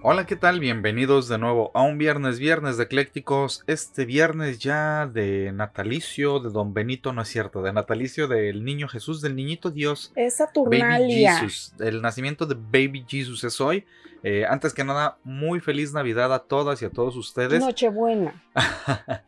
Hola, ¿qué tal? Bienvenidos de nuevo a un viernes, viernes de eclécticos. Este viernes ya de natalicio de Don Benito, no es cierto, de natalicio del niño Jesús, del niñito Dios. Es Saturnalia. Baby Jesus. El nacimiento de Baby Jesus es hoy. Eh, antes que nada, muy feliz Navidad a todas y a todos ustedes. Nochebuena.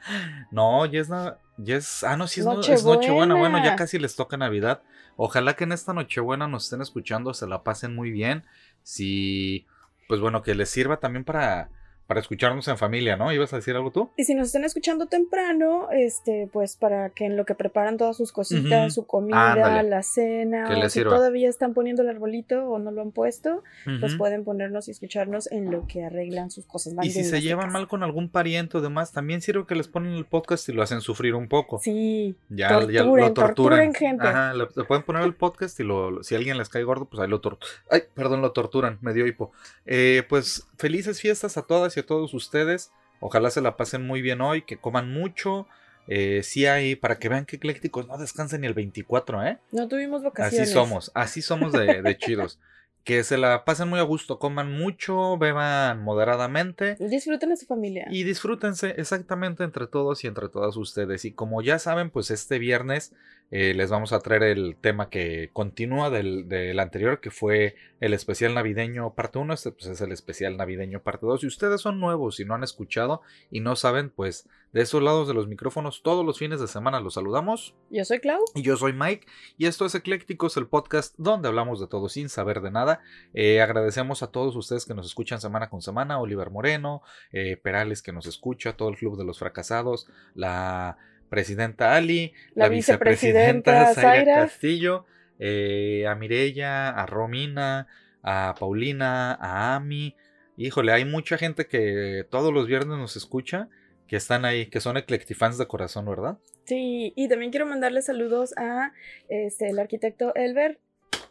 no, ya es, ya es. Ah, no, sí es Nochebuena. es Nochebuena. Bueno, ya casi les toca Navidad. Ojalá que en esta Nochebuena nos estén escuchando, se la pasen muy bien. Si pues bueno, que les sirva también para para escucharnos en familia, ¿no? ¿Ibas a decir algo tú? Y si nos están escuchando temprano, este, pues para que en lo que preparan todas sus cositas, su comida, la cena, o si todavía están poniendo el arbolito o no lo han puesto, pues pueden ponernos y escucharnos en lo que arreglan sus cosas. Y si se llevan mal con algún pariente o demás, también sirve que les ponen el podcast y lo hacen sufrir un poco. Sí. Ya, ya lo torturan. gente. Ajá, le, pueden poner el podcast y lo, si alguien les cae gordo, pues ahí lo torturan. Ay, perdón, lo torturan, me dio hipo. Eh, pues felices fiestas a todas y todos ustedes. Ojalá se la pasen muy bien hoy, que coman mucho. Eh, sí hay, para que vean que eclécticos no descansen ni el 24, ¿eh? No tuvimos vacaciones. Así somos, así somos de, de chidos. que se la pasen muy a gusto, coman mucho, beban moderadamente. Disfruten a su familia. Y disfrútense exactamente entre todos y entre todas ustedes. Y como ya saben, pues este viernes eh, les vamos a traer el tema que continúa del, del, anterior, que fue el especial navideño parte 1. Este pues, es el especial navideño parte 2. Si ustedes son nuevos y no han escuchado y no saben, pues de esos lados de los micrófonos, todos los fines de semana los saludamos. Yo soy Clau. Y yo soy Mike. Y esto es Eclécticos, el podcast donde hablamos de todo sin saber de nada. Eh, agradecemos a todos ustedes que nos escuchan semana con semana. Oliver Moreno, eh, Perales que nos escucha, todo el Club de los Fracasados, la presidenta Ali, la, vicepresidenta, Zaira Castillo, eh, a Mirella, a Romina, a Paulina, a Ami. Híjole, hay mucha gente que todos los viernes nos escucha que están ahí, que son eclectifans de corazón, ¿verdad? Sí, y también quiero mandarle saludos a este, el arquitecto Elber,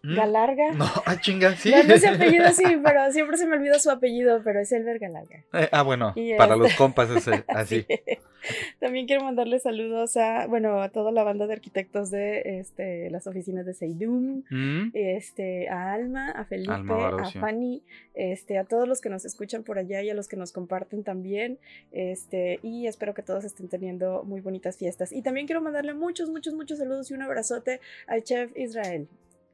¿Mm? Galarga. No, ah, chinga, sí. No, no es apellido, sí, pero siempre se me olvida su apellido, pero es Elber Galarga. Eh, ah, bueno, para los este compas es así. También quiero mandarle saludos a, bueno, a toda la banda de arquitectos de este, las oficinas de Seidum, ¿Mm? este, a Alma, a Felipe, a Fanny, este, a todos los que nos escuchan por allá y a los que nos comparten también, este, y espero que todos estén teniendo muy bonitas fiestas. Y también quiero mandarle muchos, muchos, muchos saludos y un abrazote al chef Israel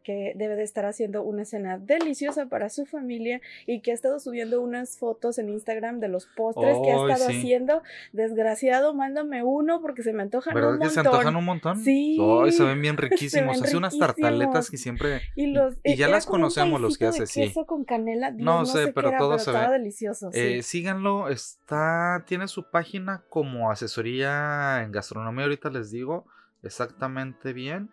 que debe de estar haciendo una cena deliciosa para su familia y que ha estado subiendo unas fotos en Instagram de los postres que ha estado haciendo. Desgraciado, mándame uno porque se me antojan ¿verdad un montón. que se antojan un montón? Sí. se ven bien riquísimos. Hace unas tartaletas que siempre... Y, los, y ya las conocemos los que hace, sí. con canela. no, sé, pero todo se ve. delicioso. Eh, síganlo, está, tiene su página como asesoría en gastronomía, ahorita les digo exactamente bien.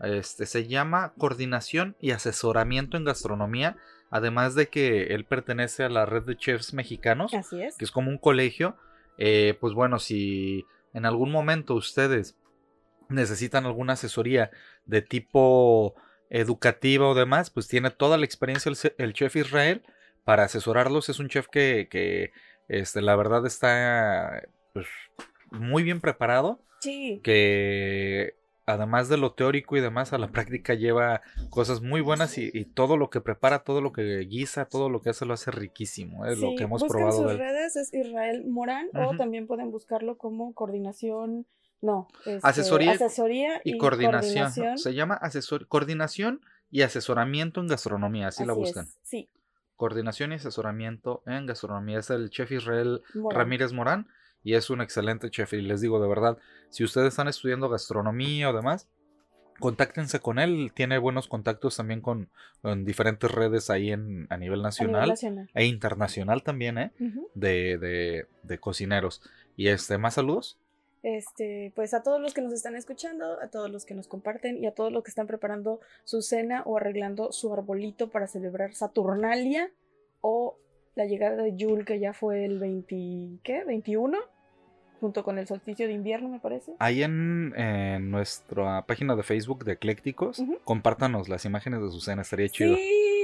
Este, se llama Coordinación y Asesoramiento en Gastronomía. Además de que él pertenece a la red de chefs mexicanos, que es como un colegio. Eh, pues bueno, si en algún momento ustedes necesitan alguna asesoría de tipo educativa o demás, pues tiene toda la experiencia el, chef Israel para asesorarlos. Es un chef que, que este, la verdad está pues, muy bien preparado. Sí. Que además de lo teórico y demás, a la práctica lleva cosas muy buenas y, todo lo que prepara, todo lo que guisa, todo lo que hace lo hace riquísimo. Es lo que hemos probado. sus redes es Israel Morán o también pueden buscarlo como coordinación. No, este, asesoría, y, coordinación. Se llama asesor, coordinación y asesoramiento en gastronomía, así, la buscan. sí. Coordinación y asesoramiento en gastronomía. Es el chef Israel Ramírez Morán y es un excelente chef. Y les digo de verdad, si ustedes están estudiando gastronomía o demás, contáctense con él. Tiene buenos contactos también con, diferentes redes ahí en, a, nivel nacional, e internacional también, ¿eh? de, de, cocineros. Y este, más saludos. Este, pues a todos los que nos están escuchando, a todos los que nos comparten y a todos los que están preparando su cena o arreglando su arbolito para celebrar Saturnalia o la llegada de Yule, que ya fue el 20, ¿qué? 21 junto con el solsticio de invierno, me parece. Ahí en, nuestra página de Facebook de Eclécticos, compártanos las imágenes de su cena, estaría chido.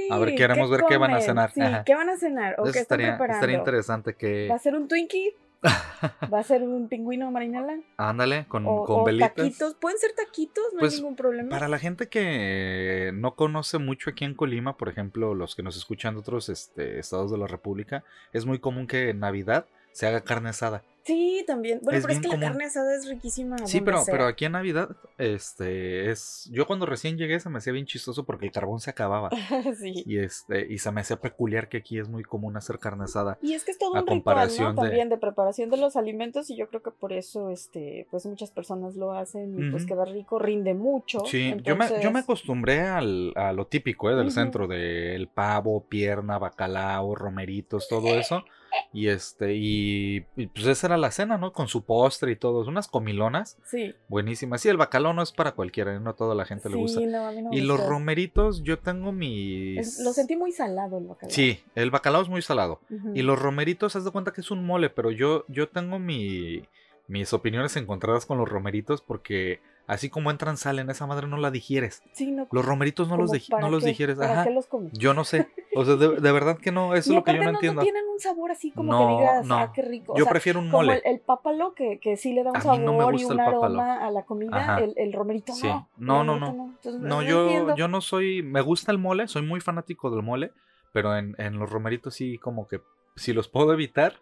a ver, queremos ver qué van a cenar. Sí, ¿qué van a cenar? ¿O qué están preparando? Estaría interesante que... ¿Va a ser un Twinkie? ¿Va a ser un pingüino marinela? Ándale, con, con velitas. taquitos. Pueden ser taquitos, no hay pues, ningún problema. Para la gente que no conoce mucho aquí en Colima, por ejemplo, los que nos escuchan de otros este, estados de la República, es muy común que en Navidad se haga carne asada. Sí, también. Bueno, pero es que la carne asada es riquísima. Sí, pero, pero aquí en Navidad, este, es. Yo cuando recién llegué se me hacía bien chistoso porque el carbón se acababa. sí. Y este, y se me hacía peculiar que aquí es muy común hacer carne asada. Y es que es todo un ritual, ¿no? También de preparación de los alimentos, y yo creo que por eso, este, pues muchas personas lo hacen, y pues queda rico, rinde mucho. Sí, yo, me, yo me acostumbré al, a lo típico, ¿eh? Del centro, del pavo, pierna, bacalao, romeritos, todo eso. Y este, y, pues esa era la cena, ¿no? Con su postre y todo. Unas comilonas. Sí. Buenísimas. Sí, el bacalao no es para cualquiera, no a toda la gente le gusta. No, a mí no y los romeritos, yo tengo mis. lo sentí muy salado el bacalao. Sí, el bacalao es muy salado. Y los romeritos, haz de cuenta que es un mole, pero yo, yo tengo mi, mis opiniones encontradas con los romeritos porque Así como entran, salen, esa madre no la digieres. Sí, no, los romeritos no los, no los digieres. Ajá. los comes? Yo no sé. O sea, de, verdad que no, eso es lo que yo no, entiendo. No tienen un sabor así como que digas, ah, qué rico. yo prefiero un mole. el, pápalo, que, que sí le da un sabor y un aroma a la comida, el, el, romerito sí. no. No, no, no. no, yo, yo no soy, me gusta el mole, soy muy fanático del mole, pero en, en los romeritos sí como que si los puedo evitar,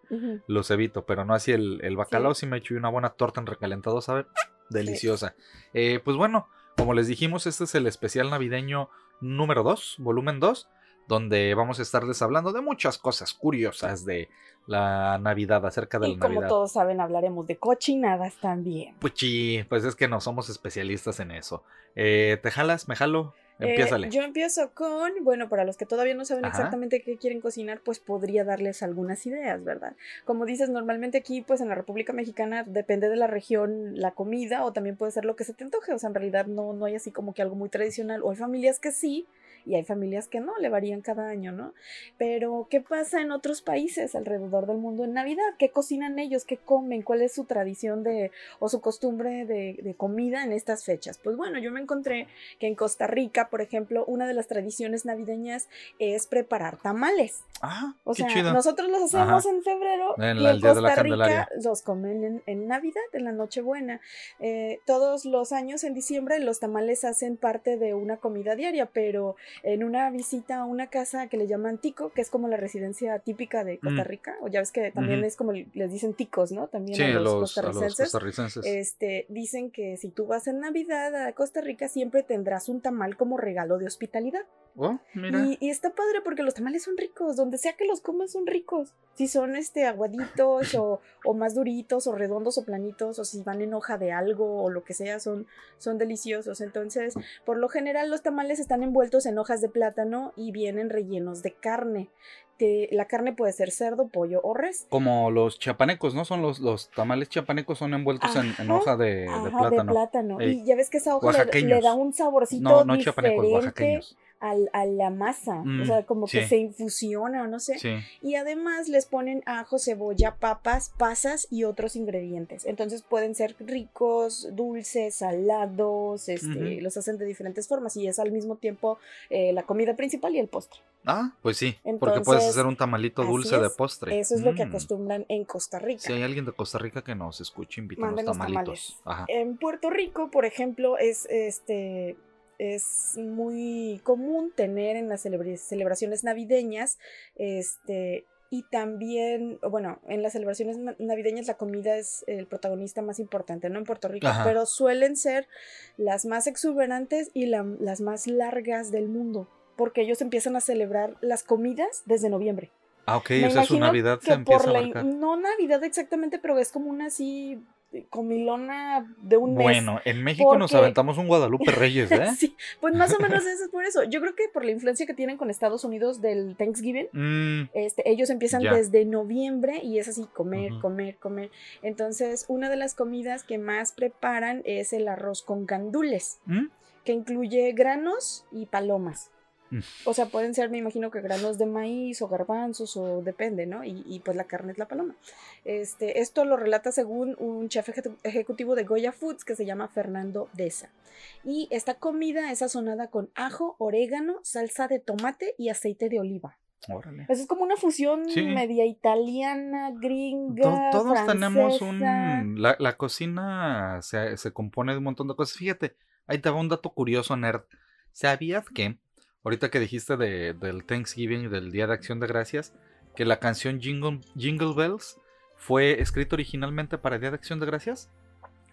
los evito, pero no así el, el bacalao si me echo una buena torta en recalentado, ¿sabe? Deliciosa. Eh, pues bueno, como les dijimos, este es el especial navideño número 2, volumen 2, donde vamos a estarles hablando de muchas cosas curiosas de la Navidad, acerca de la Navidad. Como todos saben, hablaremos de cochinadas también. Pues sí, pues es que no somos especialistas en eso. Eh, ¿Te jalas? ¿Me jalo? Eh, yo empiezo con, bueno, para los que todavía no saben exactamente qué quieren cocinar, pues podría darles algunas ideas, ¿verdad? Como dices, normalmente aquí, pues en la República Mexicana, depende de la región la comida o también puede ser lo que se te antoje, o sea, en realidad no, no hay así como que algo muy tradicional, o hay familias que sí, y hay familias que no, le varían cada año, ¿no? Pero, ¿qué pasa en otros países alrededor del mundo en Navidad? ¿Qué cocinan ellos? ¿Qué comen? ¿Cuál es su tradición de, o su costumbre de, de comida en estas fechas? Pues bueno, yo me encontré que en Costa Rica, por ejemplo, una de las tradiciones navideñas es preparar tamales. Ah, o sea, chido. nosotros los hacemos en febrero en y en Costa Rica los comen en, Navidad, en la Nochebuena. Eh, todos los años en diciembre los tamales hacen parte de una comida diaria, pero en una visita a una casa que le llaman Tico, que es como la residencia típica de Costa mm. Rica, o ya ves que también es como les dicen ticos, ¿no? También a, los, costarricenses. Este, dicen que si tú vas en Navidad a Costa Rica siempre tendrás un tamal como regalo de hospitalidad. Oh, mira. Y, está padre porque los tamales son ricos, donde sea que los comas son ricos. Si son este aguaditos o, o, más duritos o redondos o planitos o si van en hoja de algo o lo que sea, son, son deliciosos. Entonces, por lo general los tamales están envueltos en hojas de plátano y vienen rellenos de carne. la carne puede ser cerdo, pollo o res. Como los chapanecos, ¿no? Son los, los tamales chapanecos son envueltos en, hoja de, plátano. Y ya ves que esa hoja le, da un saborcito no, no diferente a la masa, o sea, mm, como que se infusiona o no sé. Y además les ponen ajo, cebolla, papas, pasas y otros ingredientes. Entonces pueden ser ricos, dulces, salados, este, los hacen de diferentes formas y es al mismo tiempo eh, la comida principal y el postre. Ah, pues sí, porque puedes hacer un tamalito dulce de postre. Eso es lo que mm. acostumbran en Costa Rica. Si hay alguien de Costa Rica que nos escuche, invitamos tamalitos. En Puerto Rico, por ejemplo, es este es muy común tener en las celebraciones navideñas, este, y también, bueno, en las celebraciones navideñas la comida es el protagonista más importante, ¿no? En Puerto Rico, pero suelen ser las más exuberantes y las más largas del mundo, porque ellos empiezan a celebrar las comidas desde noviembre. Ah, ok, o sea, su Navidad se empieza a No Navidad exactamente, pero es como una así comilona de un mes. Bueno, en México nos aventamos un Guadalupe Reyes, ¿eh? sí, pues más o menos eso es por eso. Yo creo que por la influencia que tienen con Estados Unidos del Thanksgiving, mm, este, ellos empiezan desde noviembre y es así, comer, comer, comer. Entonces, una de las comidas que más preparan es el arroz con gandules, ¿Mm? que incluye granos y palomas. O sea, pueden ser, me imagino que granos de maíz o garbanzos o depende, ¿no? Y, pues la carne es la paloma. Este, esto lo relata según un chef ejecutivo de Goya Foods que se llama Fernando Deza. Y esta comida es sazonada con ajo, orégano, salsa de tomate y aceite de oliva. Órale. Pues es como una fusión media italiana, gringa. todos tenemos un. La, la cocina se, se, compone de un montón de cosas. Fíjate, ahí te va un dato curioso, nerd. ¿Sabías que ahorita que dijiste de, del Thanksgiving, del Día de Acción de Gracias, que la canción Jingle, Jingle Bells fue escrita originalmente para el Día de Acción de Gracias.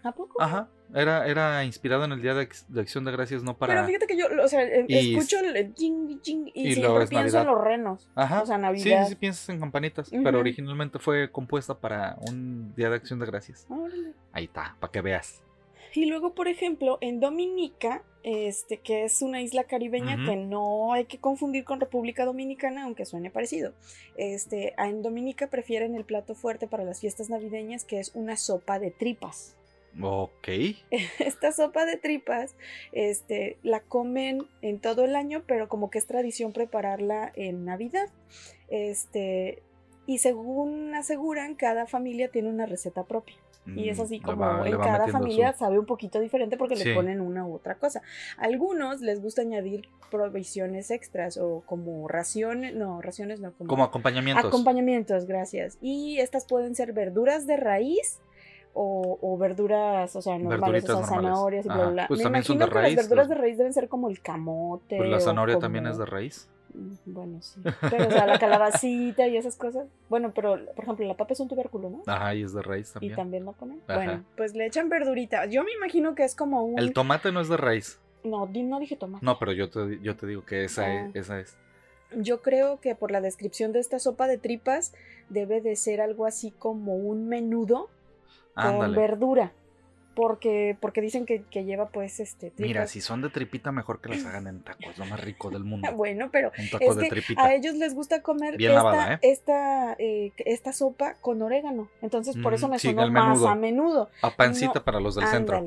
¿A poco? Ajá, era, era inspirado en el Día de, Acción de Gracias, no para... Pero fíjate que yo, o sea, em, escucho el jing, jing, y, siempre pienso en los renos. Ajá. O sea, Navidad. Sí, sí, piensas en campanitas, pero originalmente fue compuesta para un Día de Acción de Gracias. Ahí está, para que veas. Y luego, por ejemplo, en Dominica, este, que es una isla caribeña que no hay que confundir con República Dominicana, aunque suene parecido. Este, en Dominica prefieren el plato fuerte para las fiestas navideñas, que es una sopa de tripas. Ok. Esta sopa de tripas, este, la comen en todo el año, pero como que es tradición prepararla en Navidad. Este, y según aseguran, cada familia tiene una receta propia. Y es mm, así como en cada familia sabe un poquito diferente porque le ponen una u otra cosa. algunos les gusta añadir provisiones extras o como raciones, no, raciones no, como, como acompañamientos. Acompañamientos, gracias. Y estas pueden ser verduras de raíz o, verduras, o sea, normales, o sea, zanahorias y bla, bla. Pues Me también son de raíz. las verduras de raíz deben ser como el camote. Pues la zanahoria también es de raíz. Mm, bueno, sí. Pero, o sea, la calabacita y esas cosas. Bueno, pero, por ejemplo, la papa es un tubérculo, ¿no? Ajá, y es de raíz también. Y también la ponen. Bueno, pues le echan verdurita. Yo me imagino que es como un. El tomate no es de raíz. No, no dije tomate. No, pero yo te, yo te digo que esa, es, ah. esa es. Yo creo que por la descripción de esta sopa de tripas debe de ser algo así como un menudo con verdura. Porque, porque dicen que, lleva pues este Mira, si son de tripita, mejor que las hagan en tacos, lo más rico del mundo. bueno, pero a ellos les gusta comer esta, ¿eh? esta, eh, esta, sopa con orégano. Entonces, por eso mm, me sonó más a menudo. A pancita para los del centro.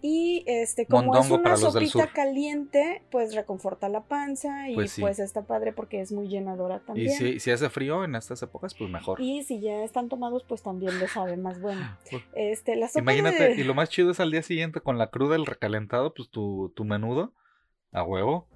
Y este, como es una sopita caliente, pues reconforta la panza y pues, pues, está padre porque es muy llenadora también. Y si, hace frío en estas épocas, pues mejor. Y si ya están tomados, pues también le sabe más bueno. Pues, este, la sopa Imagínate, y lo más chido es al día siguiente con la cruda, el recalentado, pues tu, tu menudo a huevo.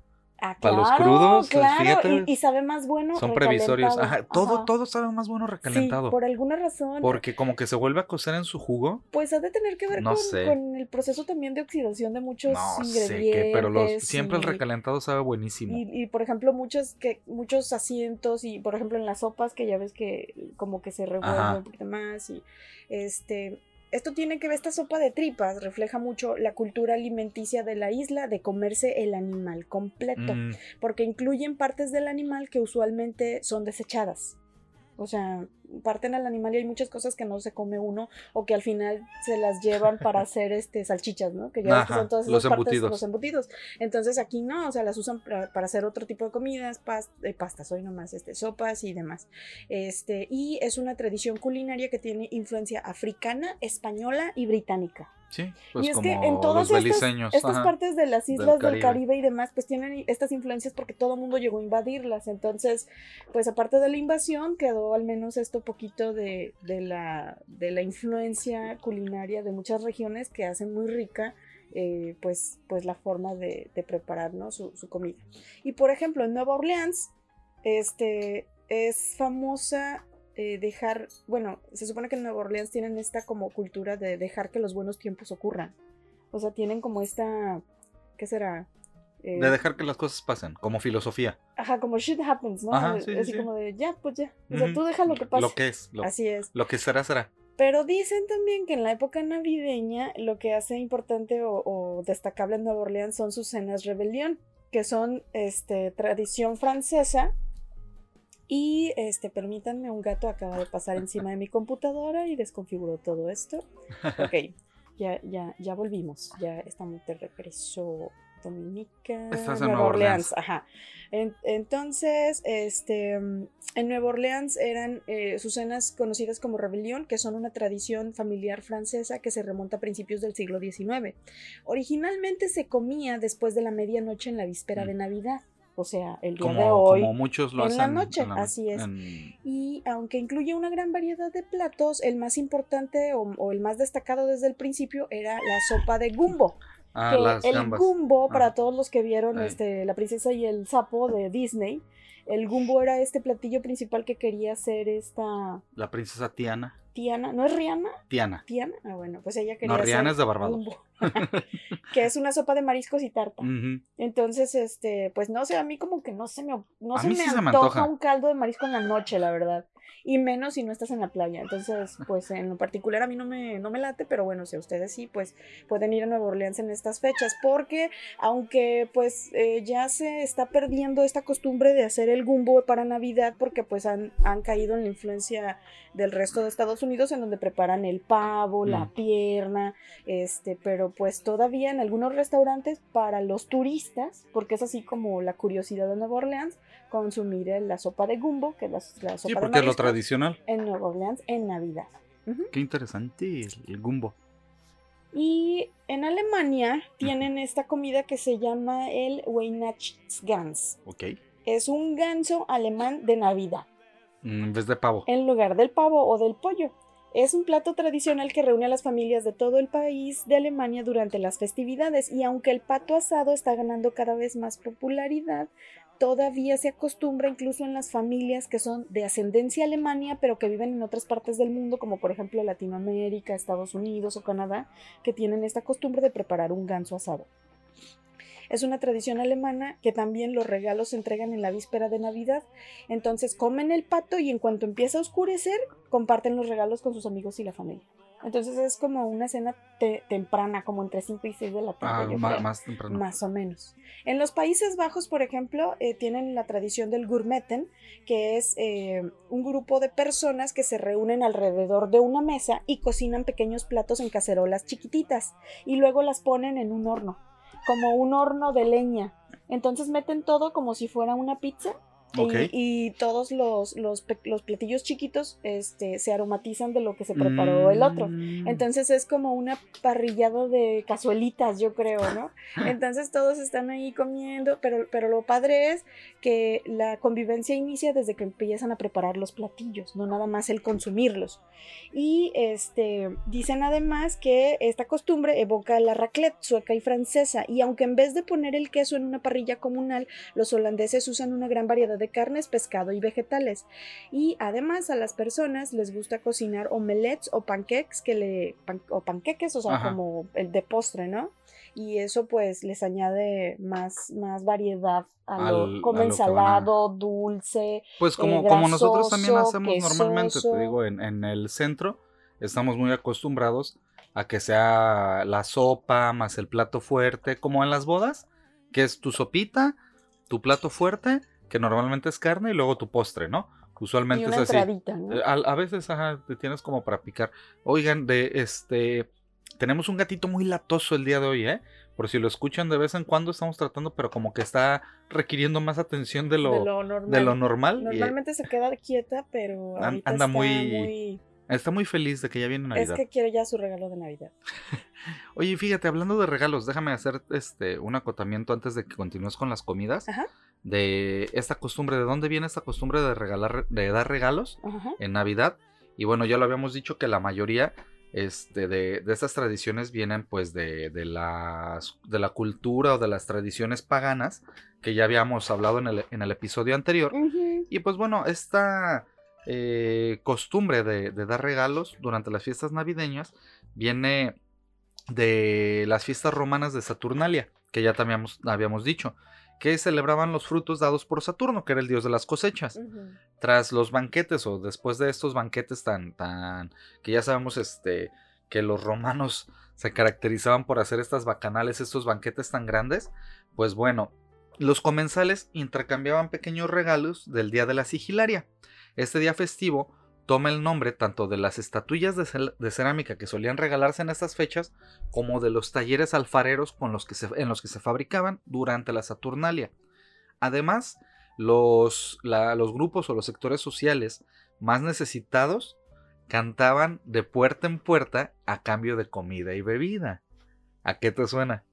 Ah, Para los crudos, fíjate. Y, sabe más bueno. Son previsorios. Ajá, todo, todo sabe más bueno recalentado. Sí, por alguna razón. Porque como que se vuelve a cocer en su jugo. Pues ha de tener que ver con, el proceso también de oxidación de muchos no ingredientes. Sé pero los, siempre el recalentado sabe buenísimo. Y, por ejemplo, muchos que muchos asientos y por ejemplo en las sopas que ya ves que como que se revuelve un poquito más y este esto tiene que ver, esta sopa de tripas refleja mucho la cultura alimenticia de la isla de comerse el animal completo, mm. porque incluyen partes del animal que usualmente son desechadas. O sea, parten al animal y hay muchas cosas que no se come uno o que al final se las llevan para hacer este salchichas, ¿no? Que ya son todas los embutidos. los embutidos. Entonces aquí no, o sea, las usan para, hacer otro tipo de comidas, eh, pastas, hoy nomás, este, sopas y demás. Este, y es una tradición culinaria que tiene influencia africana, española y británica. Sí, pues y es que en todas estas, partes de las islas del Caribe. y demás, pues tienen estas influencias porque todo el mundo llegó a invadirlas. Entonces, pues aparte de la invasión, quedó al menos esto poquito de, la, de la influencia culinaria de muchas regiones que hacen muy rica eh, pues, pues la forma de, preparar su, su, comida. Y por ejemplo, en Nueva Orleans, este, es famosa eh, dejar, bueno, se supone que en Nueva Orleans tienen esta como cultura de dejar que los buenos tiempos ocurran. O sea, tienen como esta, ¿qué será? Eh, de dejar que las cosas pasen, como filosofía. Ajá, como shit happens, ¿no? Así como de, ya, pues ya. O sea, tú deja lo que pase. Lo que es. Así es. Lo que será, será. Pero dicen también que en la época navideña lo que hace importante o, o destacable en Nueva Orleans son sus cenas rebelión, que son este, tradición francesa y este, permítanme, un gato acaba de pasar encima de mi computadora y desconfiguró todo esto. Ok, ya, ya, ya volvimos. Ya estamos de regreso. Dominica. Estás en Nueva Orleans. Ajá. entonces, este, en Nueva Orleans eran eh, sus cenas conocidas como rebelión, que son una tradición familiar francesa que se remonta a principios del siglo XIX. Originalmente se comía después de la medianoche en la víspera de mm. Navidad. o sea, el día de hoy. Como muchos lo en la noche, así es. Y aunque incluye una gran variedad de platos, el más importante o, el más destacado desde el principio era la sopa de gumbo. Ah, el gumbo, para ah. todos los que vieron este, La princesa y el sapo de Disney, el gumbo era este platillo principal que quería hacer esta... La princesa Tiana. Tiana, ¿no es Rihanna? Tiana. Tiana, ah, bueno, pues ella quería. No, Rihanna es de Barbados. que es una sopa de mariscos y tarta. Entonces, este, pues no sé, a mí como que no se me, no se, me antoja un caldo de marisco en la noche, la verdad y menos si no estás en la playa. Entonces, pues en lo particular a mí no me, no me late, pero bueno, si a ustedes sí, pues pueden ir a Nueva Orleans en estas fechas, porque aunque pues eh, ya se está perdiendo esta costumbre de hacer el gumbo para Navidad, porque pues han, han caído en la influencia del resto de Estados Unidos en donde preparan el pavo, la mm. pierna, este, pero pues todavía en algunos restaurantes para los turistas, porque es así como la curiosidad de Nueva Orleans, consumir la sopa de gumbo, que es la, sopa sí, lo tradicional. En Nueva Orleans en Navidad. Qué interesante el gumbo. Y en Alemania tienen esta comida que se llama el Weihnachtsgans. Ok. Es un ganso alemán de Navidad. Mm, en vez de pavo. En lugar del pavo o del pollo. Es un plato tradicional que reúne a las familias de todo el país de Alemania durante las festividades y aunque el pato asado está ganando cada vez más popularidad, todavía se acostumbra incluso en las familias que son de ascendencia alemania pero que viven en otras partes del mundo como por ejemplo Latinoamérica, Estados Unidos o Canadá que tienen esta costumbre de preparar un ganso asado. Es una tradición alemana que también los regalos se entregan en la víspera de Navidad. Entonces comen el pato y en cuanto empieza a oscurecer, comparten los regalos con sus amigos y la familia. Entonces es como una cena temprana, como entre 5 y 6 de la tarde. Ah, más, temprano. Más o menos. En los Países Bajos, por ejemplo, eh, tienen la tradición del gourmeten, que es eh, un grupo de personas que se reúnen alrededor de una mesa y cocinan pequeños platos en cacerolas chiquititas y luego las ponen en un horno como un horno de leña. Entonces meten todo como si fuera una pizza y, todos los, los, los, platillos chiquitos este, se aromatizan de lo que se preparó el otro. Mm. Entonces es como una parrillada de cazuelitas, yo creo, ¿no? Entonces todos están ahí comiendo, pero, pero lo padre es que la convivencia inicia desde que empiezan a preparar los platillos, no nada más el consumirlos. Y este, dicen además que esta costumbre evoca la raclette sueca y francesa, y aunque en vez de poner el queso en una parrilla comunal, los holandeses usan una gran variedad de carnes, pescado y vegetales. Y además a las personas les gusta cocinar omelets o pancakes que le o panqueques, o sea, como el de postre, ¿no? Y eso pues les añade más, más variedad a lo, como ensalado, dulce. Pues como, eh, como nosotros también hacemos normalmente, te digo, en, en el centro estamos muy acostumbrados a que sea la sopa más el plato fuerte, como en las bodas, que es tu sopita, tu plato fuerte que normalmente es carne y luego tu postre, ¿no? Usualmente es así. ¿no? Eh, a, veces ajá, te tienes como para picar. Oigan, de este tenemos un gatito muy latoso el día de hoy, ¿eh? Por si lo escuchan de vez en cuando estamos tratando, pero como que está requiriendo más atención de lo, de lo normal. Normalmente se queda quieta, pero anda muy, Está muy feliz de que ya viene Navidad. Es que quiere ya su regalo de Navidad. Oye, fíjate, hablando de regalos, déjame hacer este un acotamiento antes de que continúes con las comidas. Ajá de esta costumbre, de dónde viene esta costumbre de regalar, de dar regalos en Navidad. Y bueno, ya lo habíamos dicho que la mayoría este, de, de estas tradiciones vienen pues de, de, las, de la cultura o de las tradiciones paganas que ya habíamos hablado en el, en el episodio anterior. Y pues bueno, esta eh, costumbre de, de, dar regalos durante las fiestas navideñas viene de las fiestas romanas de Saturnalia, que ya también habíamos dicho que celebraban los frutos dados por Saturno, que era el dios de las cosechas. Tras los banquetes o después de estos banquetes tan tan que ya sabemos este que los romanos se caracterizaban por hacer estas bacanales, estos banquetes tan grandes, pues bueno, los comensales intercambiaban pequeños regalos del día de la sigilaria. Este día festivo toma el nombre tanto de las estatuillas de, cerámica que solían regalarse en estas fechas como de los talleres alfareros con los que en los que se fabricaban durante la Saturnalia. Además, los, los grupos o los sectores sociales más necesitados cantaban de puerta en puerta a cambio de comida y bebida. ¿A qué te suena?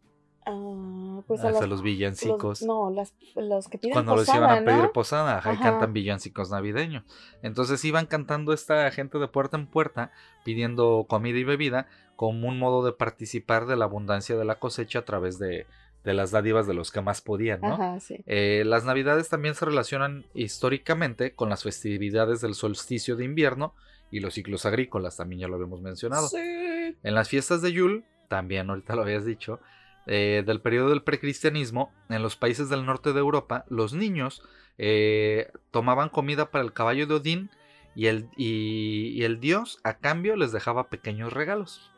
Ah, pues a, los villancicos. no, las, los que piden Cuando les iban a pedir posada, ahí cantan villancicos navideños. Entonces iban cantando esta gente de puerta en puerta, pidiendo comida y bebida, como un modo de participar de la abundancia de la cosecha a través de, de las dádivas de los que más podían, ¿no? Eh, las navidades también se relacionan históricamente con las festividades del solsticio de invierno y los ciclos agrícolas, también ya lo habíamos mencionado. En las fiestas de Yule, también ahorita lo habías dicho, eh, del periodo del precristianismo, en los países del norte de Europa, los niños eh, tomaban comida para el caballo de Odín y el, y el dios a cambio les dejaba pequeños regalos.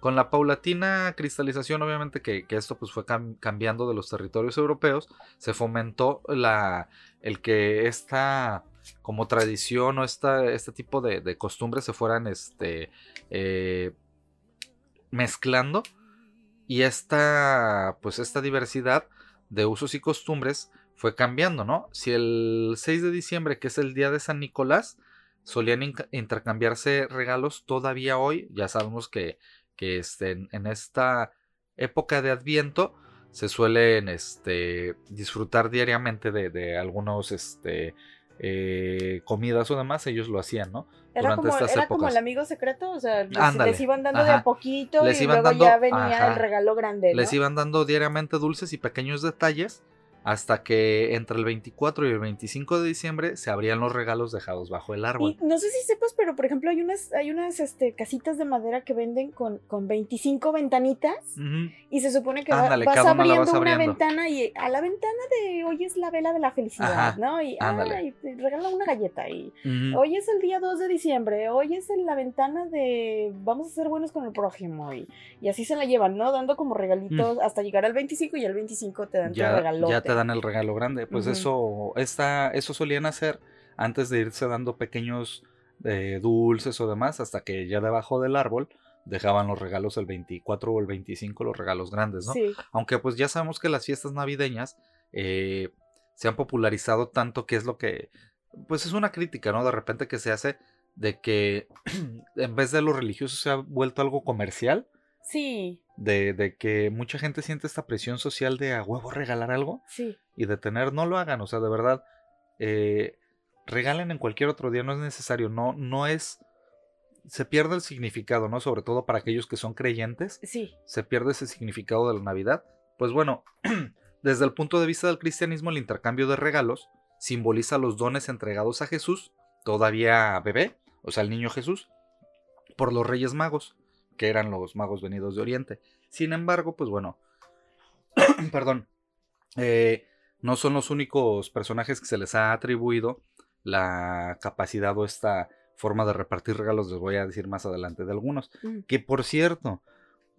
Con la paulatina cristalización, obviamente que, esto pues fue cambiando de los territorios europeos, se fomentó la, el que esta como tradición o esta, este tipo de, costumbres se fueran este, eh, mezclando y esta, pues esta diversidad de usos y costumbres fue cambiando, ¿no? Si el 6 de diciembre, que es el día de San Nicolás, solían intercambiarse regalos, todavía hoy, ya sabemos que que este, en esta época de Adviento se suelen este, disfrutar diariamente de, algunos este, eh, comidas o demás, ellos lo hacían, ¿no? Era, como, era como el amigo secreto, o sea, les, iban dando de a poquito y luego ya venía el regalo grande. Les iban dando diariamente dulces y pequeños detalles hasta que entre el 24 y el 25 de diciembre se abrían los regalos dejados bajo el árbol. Y no sé si sepas, pero por ejemplo hay unas, hay unas este, casitas de madera que venden con, con 25 ventanitas y se supone que vas, abriendo una, ventana y a la ventana de hoy es la vela de la felicidad, ¿no? Y, ah, te regalan una galleta y hoy es el día 2 de diciembre, hoy es la ventana de vamos a ser buenos con el prójimo y, y así se la llevan, ¿no? Dando como regalitos hasta llegar al 25 y al 25 te dan tu regalote dan el regalo grande. Pues eso, esta, eso solían hacer antes de irse dando pequeños eh, dulces o demás, hasta que ya debajo del árbol dejaban los regalos el 24 o el 25, los regalos grandes, ¿no? Aunque pues ya sabemos que las fiestas navideñas eh, se han popularizado tanto que es lo que, pues es una crítica, ¿no? De repente que se hace de que en vez de lo religioso se ha vuelto algo comercial. Sí. De, que mucha gente siente esta presión social de a huevo regalar algo. Sí. Y de tener, no lo hagan, o sea, de verdad, eh, regalen en cualquier otro día, no es necesario, no, no es, se pierde el significado, ¿no? Sobre todo para aquellos que son creyentes. Sí. Se pierde ese significado de la Navidad. Pues bueno, desde el punto de vista del cristianismo, el intercambio de regalos simboliza los dones entregados a Jesús, todavía bebé, o sea, el niño Jesús, por los reyes magos que eran los magos venidos de Oriente. Sin embargo, pues bueno, perdón, eh, no son los únicos personajes que se les ha atribuido la capacidad o esta forma de repartir regalos, les voy a decir más adelante de algunos. Mm. Que por cierto,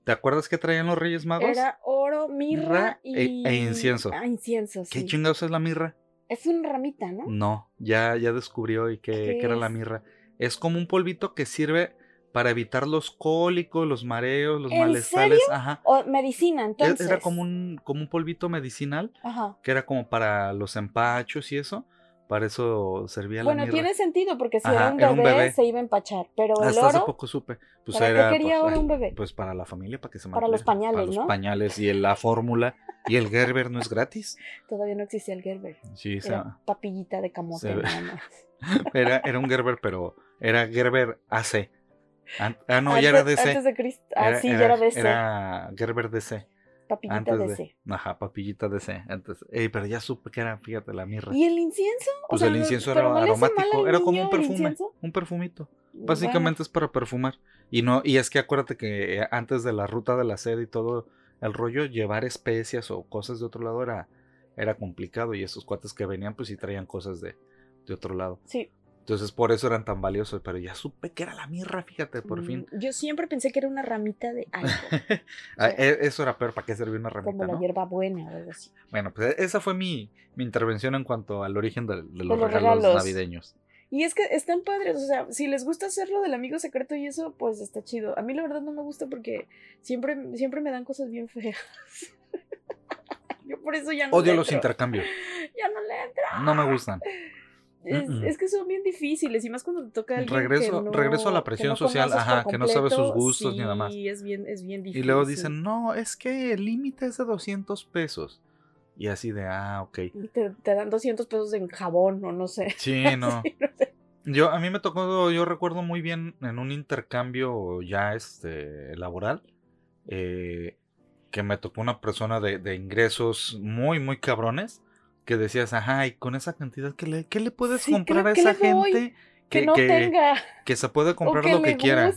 ¿te acuerdas que traían los Reyes Magos? Era oro, mirra, e, y... e, incienso. Ah, incienso, ¿Qué chingados es la mirra? Es una ramita, ¿no? No, ya, ya descubrió y que, era la mirra. Es como un polvito que sirve para evitar los cólicos, los mareos, los malestares. Ajá. O medicina, entonces. Era como un, como un polvito medicinal, Ajá. que era como para los empachos y eso. Para eso servía bueno, la Bueno, tiene sentido, porque si era, un bebé, se iba a empachar. Pero el Hasta hace poco supe. Pues ¿Para era, qué quería pues, un bebé? Pues para la familia, para que se Para los pañales, para los pañales y la fórmula. y el Gerber no es gratis. Todavía no existía el Gerber. Sí, era papillita de camote nada más. era, era un Gerber, pero era Gerber AC ah, no, ya era DC. Antes de Cristo. Ah, sí, ya era DC. Era Gerber DC. Papillita DC. ajá, papillita DC. Antes, pero ya supe que era, fíjate, la mirra. ¿Y el incienso? Pues el incienso era aromático. Era como un perfume. Un perfumito. Básicamente es para perfumar. Y no, y es que acuérdate que eh, antes de la ruta de la sed y todo el rollo, llevar especias o cosas de otro lado era, era complicado. Y esos cuates que venían, pues sí traían cosas de, de otro lado. Sí. Entonces por eso eran tan valiosos, pero ya supe que era la mirra, fíjate, por mm, fin. Yo siempre pensé que era una ramita de algo. Ah, e, eso era peor, ¿para qué servía una ramita? Como la hierba buena o algo así. Bueno, pues esa fue mi, intervención en cuanto al origen de, los, regalos, navideños. Y es que están padres, o sea, si les gusta hacerlo del amigo secreto y eso, pues está chido. A mí la verdad no me gusta porque siempre, siempre me dan cosas bien feas. Yo por eso ya no Odio los intercambios. Ya no le entro. No me gustan. Es, que son bien difíciles y más cuando te toca alguien regreso, que regreso a la presión social, ajá, que no sabe sus gustos ni nada más. Y es bien, es bien difícil. Y luego dicen, no, es que el límite es de 200 pesos. Y así de, ah, ok. Te, te, dan 200 pesos en jabón o no sé. Sí, no. Yo, a mí me tocó, yo recuerdo muy bien en un intercambio ya este, laboral, eh, que me tocó una persona de, de, ingresos muy, muy cabrones, que decías, ajá, y con esa cantidad, ¿qué le, qué le puedes comprar a esa gente? Que, no tenga. Que se puede comprar lo que quiera.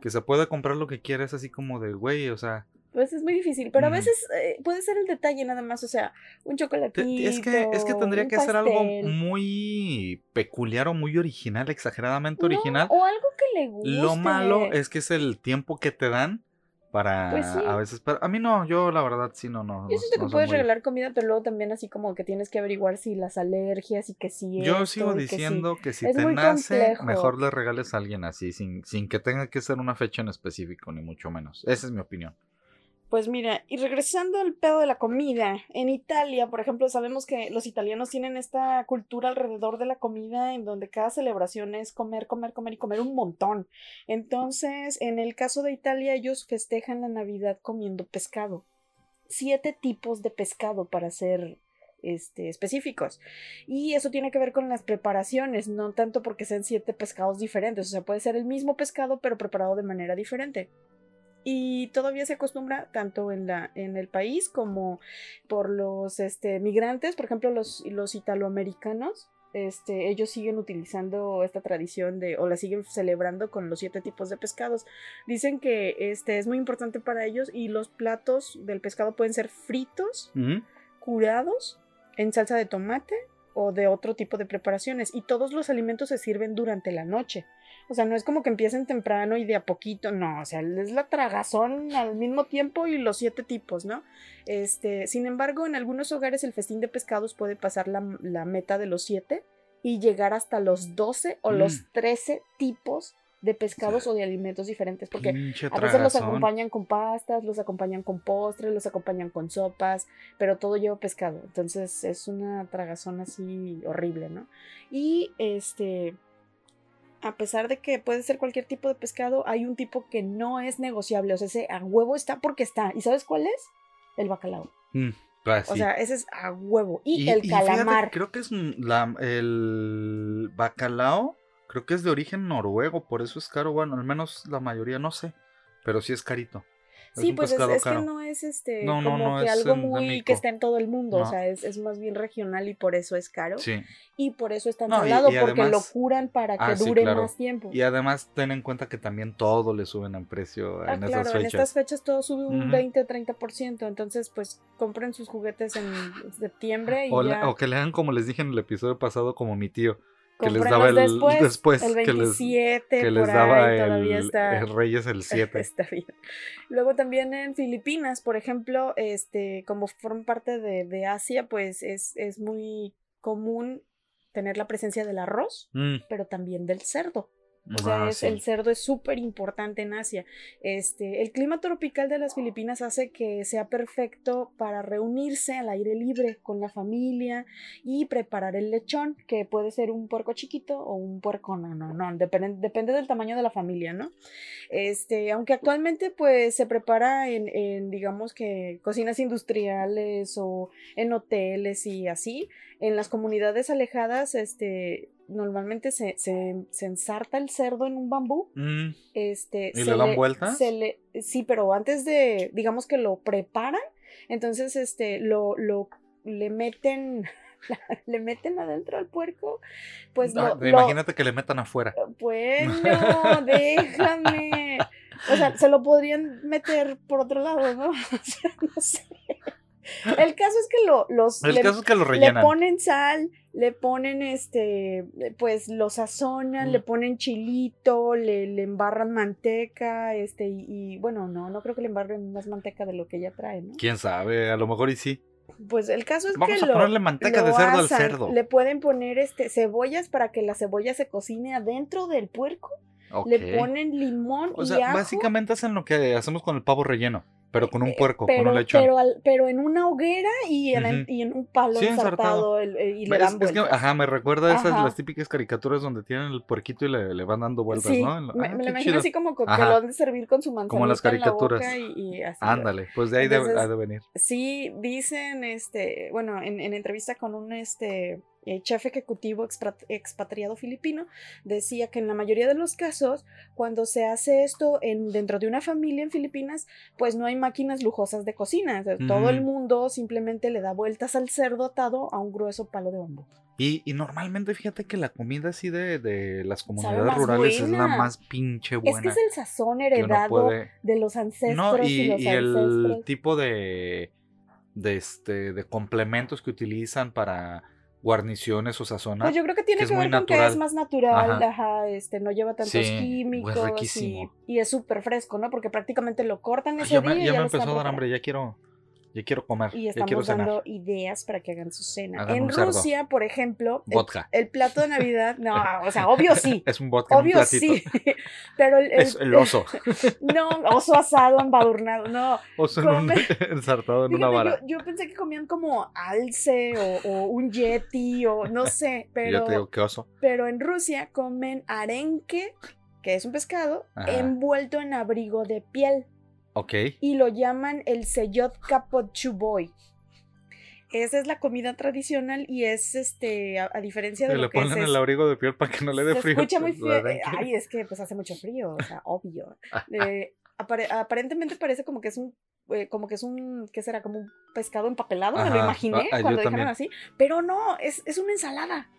Que se puede comprar lo que quiera, es así como de, güey, o sea, pues es muy difícil, pero a veces eh, puede ser el detalle nada más, o sea, un chocolatito. Es que, es que tendría que ser algo muy peculiar o muy original, exageradamente original. O algo que le guste. Lo malo es que es el tiempo que te dan para pues a veces pero a mí no yo la verdad sí no no yo siento que puedes regalar comida pero luego también así como que tienes que averiguar si las alergias y que si yo sigo diciendo que, si te nace mejor le regales a alguien así sin sin que tenga que ser una fecha en específico ni mucho menos. Esa es mi opinión pues mira, y regresando al pedo de la comida, en Italia, por ejemplo, sabemos que los italianos tienen esta cultura alrededor de la comida en donde cada celebración es comer, comer, comer y comer un montón. Entonces, en el caso de Italia, ellos festejan la Navidad comiendo pescado. Siete tipos de pescado para ser este, específicos. Y eso tiene que ver con las preparaciones, no tanto porque sean siete pescados diferentes, o sea, puede ser el mismo pescado pero preparado de manera diferente y todavía se acostumbra tanto en, la, en el país como por los este, migrantes, por ejemplo los, los italoamericanos, este, ellos siguen utilizando esta tradición de, o la siguen celebrando con los siete tipos de pescados. Dicen que este es muy importante para ellos y los platos del pescado pueden ser fritos, curados, en salsa de tomate o de otro tipo de preparaciones. Y todos los alimentos se sirven durante la noche. O sea, no es como que empiecen temprano y de a poquito, no, o sea, es la tragazón al mismo tiempo y los siete tipos, ¿no? Este, sin embargo, en algunos hogares el festín de pescados puede pasar la, meta de los siete y llegar hasta los doce o los mm. trece tipos de pescados o de alimentos diferentes, porque a veces los acompañan con pastas, los acompañan con postres, los acompañan con sopas, pero todo lleva pescado, entonces es una tragazón así horrible, ¿no? Y este, a pesar de que puede ser cualquier tipo de pescado, hay un tipo que no es negociable. O sea, ese a huevo está porque está. ¿Y sabes cuál es? El bacalao. Mm, pues, o sea, ese es a huevo. Y, el calamar. creo que es la, el bacalao. Creo que es de origen noruego, por eso es caro. Bueno, al menos la mayoría no sé, pero sí es carito. Sí, pues es, que no es este como que algo muy que está en todo el mundo, o sea, es, más bien regional y por eso es caro. Sí. Y por eso es tan salado, porque lo curan para que ah, dure más tiempo. Y además ten en cuenta que también todo le suben en precio ah, en claro, fechas. en estas fechas todo sube un 20-30%, entonces pues compren sus juguetes en septiembre y o, ya. o que le hagan como les dije en el episodio pasado como mi tío que les daba el después, el 27 que les, daba el, Reyes el 7 está bien. Luego también en Filipinas por ejemplo este como forman parte de, de Asia pues es, es, muy común tener la presencia del arroz mm. pero también del cerdo o sea, ah, el cerdo es súper importante en Asia. Este, el clima tropical de las Filipinas hace que sea perfecto para reunirse al aire libre con la familia y preparar el lechón, que puede ser un puerco chiquito o un puerco, no, no, no, depende, depende del tamaño de la familia, ¿no? Este, aunque actualmente pues se prepara en, en digamos que cocinas industriales o en hoteles y así, en las comunidades alejadas, este, normalmente se, se, ensarta el cerdo en un bambú. Mm. Este, ¿Y le dan vueltas? sí, pero antes de, digamos que lo preparan, entonces este, lo, lo le meten le meten adentro al puerco, pues Imagínate que le metan afuera. Bueno, déjame. O sea, se lo podrían meter por otro lado, ¿no? O sea, no sé. El caso es que lo, los El caso es que lo rellenan. le ponen sal, le ponen este, pues lo sazonan, le mm. ponen chilito, le, le, embarran manteca, este, y, bueno, no, no creo que le embarren más manteca de lo que ella trae, ¿no? Quién sabe, a lo mejor y sí. Pues el caso es que Vamos a ponerle manteca de cerdo al cerdo. Le pueden poner este cebollas para que la cebolla se cocine adentro del puerco. Le ponen limón o sea, básicamente hacen lo que hacemos con el pavo relleno. pero con un eh, puerco, con un lechón. Pero, pero en una hoguera y en, y en un palo ensartado, y le dan es, que, ajá, me recuerda a esas las típicas caricaturas donde tienen el puerquito y le, le van dando vueltas, ¿no? me, ah, lo imagino así como que lo han de servir con su manzanita Como las caricaturas. y, así. Ándale, pues de ahí debe, ha de venir. Sí, dicen, este, bueno, en, en entrevista con un, este, el eh, chef ejecutivo expatriado filipino, decía que en la mayoría de los casos, cuando se hace esto en, dentro de una familia en Filipinas, pues no hay máquinas lujosas de cocina. Todo el mundo simplemente le da vueltas al cerdo atado a un grueso palo de bambú. Y, normalmente fíjate que la comida así de, las comunidades rurales es la más pinche buena. Es que es el sazón heredado de los ancestros y, y, el tipo de, de, este, de complementos que utilizan para guarniciones o sazonas. Pues yo creo que tiene que, ver con que es más natural, ajá. este, no lleva tantos químicos y, y, es súper fresco, ¿no? Porque prácticamente lo cortan ese día. ya, ya me empezó a dar hambre, ya quiero ya quiero comer. Y estamos quiero dando ideas para que hagan su cena. en Rusia, por ejemplo, el, plato de Navidad, no, o sea, obvio sí. es un vodka. Obvio sí. Pero el, es el oso. no, oso asado embadurnado, no. Oso en un, ensartado en una vara. Yo, pensé que comían como alce o, un yeti o no sé, pero. Yo te digo que oso. Pero en Rusia comen arenque, que es un pescado, envuelto en abrigo de piel. Ok. Y lo llaman el Seyot Kapochuboy. Esa es la comida tradicional y es este, a, diferencia de. lo le ponen el abrigo de piel para que no le dé frío. escucha muy frío. Ay, es que pues hace mucho frío, o sea, obvio. Eh, aparentemente parece como que es un eh, como que es un, ¿qué será? Como un pescado empapelado, me lo imaginé ah, cuando dijeron así, pero no, es, es una ensalada.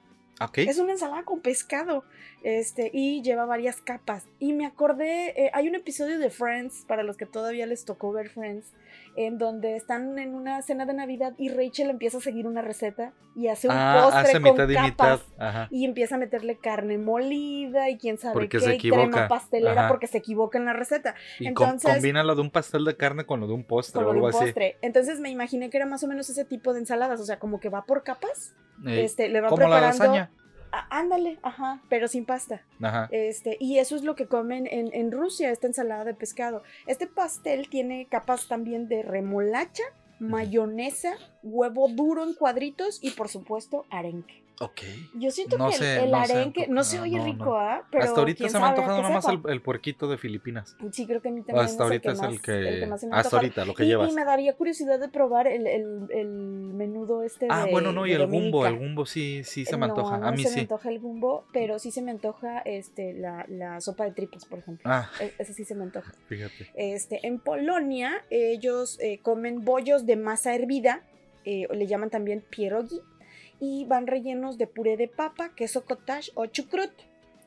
Es una ensalada con pescado. Este, y lleva varias capas. Y me acordé, eh, hay un episodio de Friends, para los que todavía les tocó ver Friends, en donde están en una cena de Navidad y Rachel empieza a seguir una receta y hace un ah, postre con capas y, empieza a meterle carne molida y quién sabe qué, y crema pastelera porque se equivoca en la receta. Y Entonces, combina lo de un pastel de carne con lo de un postre o algo así. Postre. Entonces me imaginé que era más o menos ese tipo de ensaladas, o sea, como que va por capas, este, le va preparando ándale, ajá, pero sin pasta. Ajá. Este, y eso es lo que comen en, en Rusia, esta ensalada de pescado. Este pastel tiene capas también de remolacha, mayonesa, huevo duro en cuadritos y por supuesto arenque. Ok. Yo siento que el, arenque no, se oye rico, ¿ah? Hasta ahorita se me ha antojado nomás el, el, puerquito de Filipinas. Sí, creo que a mí también Hasta ahorita es el que, más, Hasta ahorita, lo que y, llevas. Y me daría curiosidad de probar el, el, el menudo este Ah, bueno, no, y el gumbo, el gumbo sí, sí se me antoja. No, a mí se sí. me antoja el gumbo, pero sí se me antoja este, la, la sopa de tripas, por ejemplo. Ah. E, esa sí se me antoja. Fíjate. Este, en Polonia, ellos eh, comen bollos de masa hervida, eh, le llaman también pierogi y van rellenos de puré de papa, queso cottage o chucrut.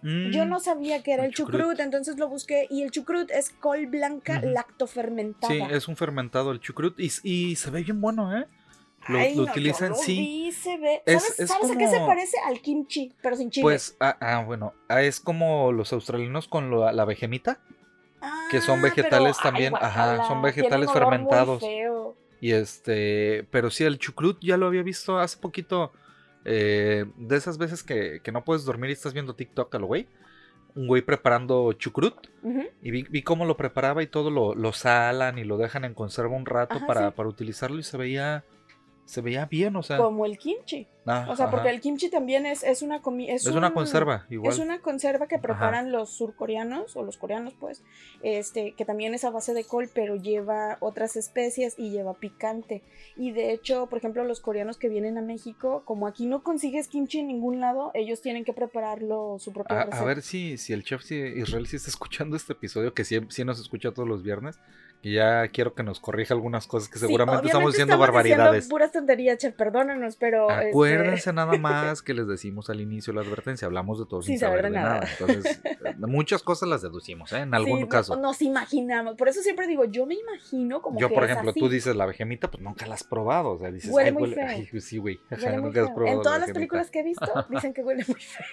Yo mm, no sabía que era el chucrut. entonces lo busqué y el chucrut es col blanca lactofermentada. Sí, es un fermentado el chucrut y, y se ve bien bueno, ¿eh? Lo, utilizan, sí. se ve. ¿Sabes, a qué se parece? Al kimchi, pero sin chile. Pues, ah, ah bueno, ah, es como los australianos con la vegemita, que son vegetales también, ajá, son vegetales fermentados. Y este, pero sí, el chucrut ya lo había visto hace poquito eh, de esas veces que, no puedes dormir y estás viendo TikTok a lo güey. Un güey preparando chucrut. Y vi, cómo lo preparaba y todo lo, lo, salan y lo dejan en conserva un rato para, para utilizarlo y se veía se veía bien, o sea. Como el kimchi. Ah, o sea, porque el kimchi también es, es una comida. Es, una conserva, igual. Es una conserva que preparan los surcoreanos, o los coreanos, pues, este, que también es a base de col, pero lleva otras especias y lleva picante. Y de hecho, por ejemplo, los coreanos que vienen a México, como aquí no consigues kimchi en ningún lado, ellos tienen que prepararlo su propia a, A ver si, si el chef Israel sí está escuchando este episodio, que sí, sí nos escucha todos los viernes. Y ya quiero que nos corrija algunas cosas que seguramente estamos diciendo barbaridades. Diciendo puras tonterías, chef, perdónanos, pero. Este Acuérdense nada más que les decimos al inicio la advertencia, hablamos de todo sin, saber, de nada. Entonces, muchas cosas las deducimos, ¿eh? En algún caso. Nos imaginamos. Por eso siempre digo, yo me imagino como. Yo, por ejemplo, tú dices la vegemita, pues nunca la has probado. O sea, dices, huele muy feo. Ay, sí, güey. En todas las películas que he visto, dicen que huele muy feo.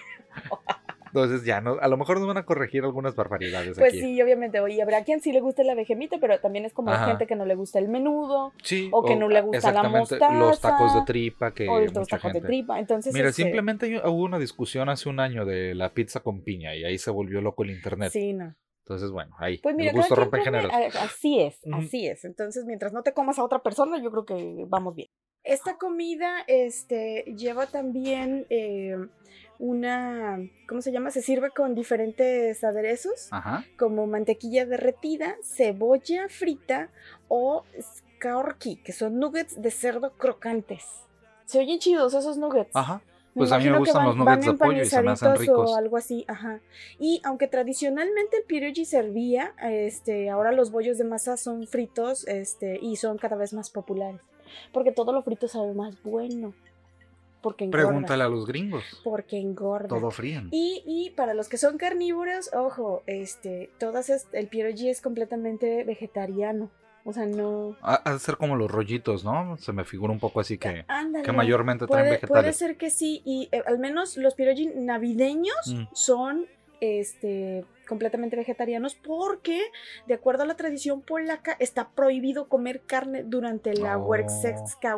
Entonces ya, no, a lo mejor nos van a corregir algunas barbaridades. Pues sí, obviamente. Oye, habrá quien sí le guste la vejemita, pero también es como hay gente que no le gusta el menudo. Sí, o que no le gusta la mostaza. Los tacos de tripa. Que o los tacos de tripa. Entonces, Mira, este simplemente hubo una discusión hace un año de la pizza con piña y ahí se volvió loco el internet. Sí, no. Entonces, bueno, ahí. Pues mira, el gusto rompe géneros. Así es, así es. Entonces, mientras no te comas a otra persona, yo creo que vamos bien. Esta comida este, lleva también eh, una, ¿cómo se llama? Se sirve con diferentes aderezos, como mantequilla derretida, cebolla frita o skarki, que son nuggets de cerdo crocantes. Se oyen chidos esos nuggets. Ajá. Pues a mí me gustan los nuggets de pollo y se me hacen ricos. O algo así, ajá. Y aunque tradicionalmente el pierogi servía, este, ahora los bollos de masa son fritos, este, y son cada vez más populares. Porque todo lo frito sabe más bueno. Porque engorda. Pregúntale a los gringos. Porque engorda. Todo frían. Y, y para los que son carnívoros, ojo, este, todas el pierogi es completamente vegetariano. O sea, no. Ha de ser como los rollitos, ¿no? Se me figura un poco así que, que mayormente traen vegetales. Puede ser que sí, y eh, al menos los pierogi navideños mm. son este completamente vegetarianos porque de acuerdo a la tradición polaca está prohibido comer carne durante la oh. Werkseska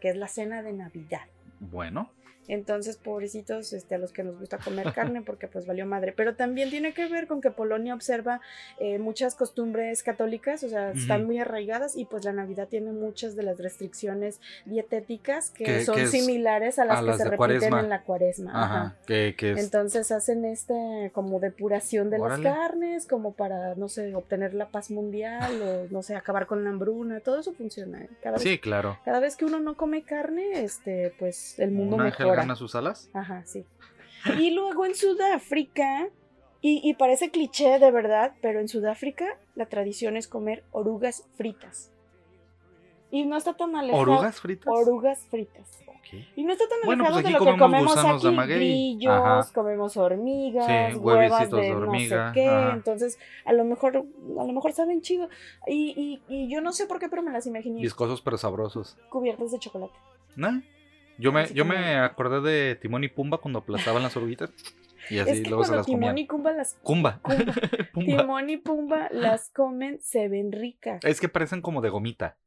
que es la cena de Navidad. Bueno. Entonces, pobrecitos este, a los que nos gusta comer carne, porque pues valió madre. Pero también tiene que ver con que Polonia observa eh, muchas costumbres católicas, o sea, están muy arraigadas y pues la Navidad tiene muchas de las restricciones dietéticas que son similares a las que se repiten en la cuaresma. Ajá, Entonces hacen este como depuración de las carnes, como para, no sé, obtener la paz mundial o, no sé, acabar con la hambruna, todo eso funciona. ¿eh? Cada sí, claro. Cada vez que uno no come carne, este, pues el mundo mejora a sus alas? Ajá, sí. Y luego en Sudáfrica, y, parece cliché de verdad, pero en Sudáfrica la tradición es comer orugas fritas. Y no está tan alejado. ¿Orugas fritas? Orugas fritas. Y no está tan alejado pues de lo que comemos aquí. Grillos, comemos hormigas, huevas de, no sé qué. Entonces, a lo mejor, a lo mejor saben chido. Y, y, yo no sé por qué, pero me las imaginé. Viscosos pero sabrosos. Cubiertos de chocolate. ¿No? Yo me, yo me acordé de Timón y Pumba cuando aplastaban las oruguitas. Y así es que luego se las Timón y Pumba las Cumba. Timón y Pumba las comen, se ven ricas. Es que parecen como de gomita.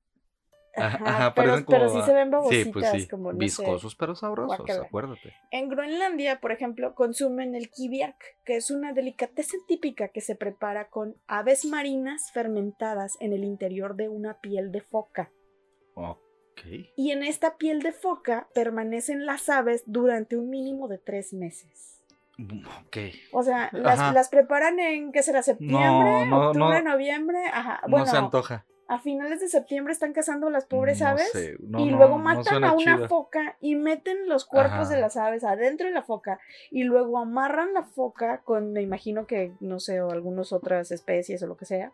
Ajá, pero, pero, sí se ven babositas, sí, pues sí. como viscosos pero sabrosos, acuérdate. En Groenlandia, por ejemplo, consumen el kiviak, que es una delicatessen típica que se prepara con aves marinas fermentadas en el interior de una piel de foca. Ok. Y en esta piel de foca permanecen las aves durante un mínimo de tres meses. Mm, ok. O sea, las, preparan en, ¿qué será? ¿Septiembre? ¿Octubre? ¿Noviembre? Ajá. Bueno, no se antoja. A finales de septiembre están cazando las pobres aves y luego matan a una foca y meten los cuerpos de las aves adentro de la foca y luego amarran la foca con, me imagino que, no sé, o algunas otras especies o lo que sea,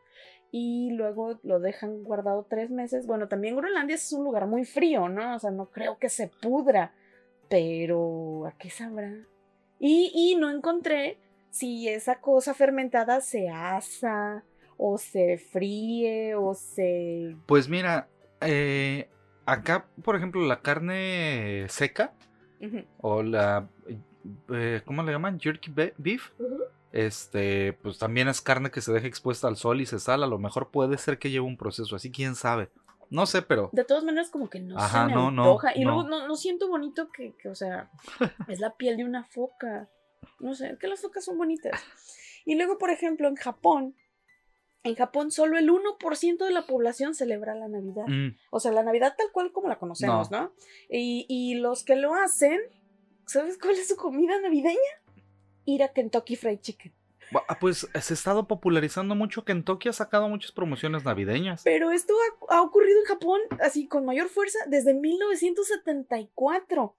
y luego lo dejan guardado tres meses. Bueno, también Groenlandia es un lugar muy frío, ¿no? O sea, no creo que se pudra, pero ¿a qué sabrá? Y, y no encontré si esa cosa fermentada se asa o se fríe o se... Pues mira, eh, acá, por ejemplo, la carne seca o la... Eh, ¿Cómo le llaman? Jerky beef. Este, pues también es carne que se deja expuesta al sol y se sala. A lo mejor puede ser que lleve un proceso así, quién sabe. No sé, pero. De todas maneras, como que no se me no, antoja. y luego no, siento bonito que, o sea, es la piel de una foca. No sé, que las focas son bonitas. Y luego, por ejemplo, en Japón, en Japón solo el 1% de la población celebra la Navidad. Mm. O sea, la Navidad tal cual como la conocemos, ¿no? Y, y los que lo hacen, ¿sabes cuál es su comida navideña? Ir a Kentucky Fried Chicken. Ah, pues se ha estado popularizando mucho. Kentucky ha sacado muchas promociones navideñas. Pero esto ha, ha ocurrido en Japón así con mayor fuerza desde 1974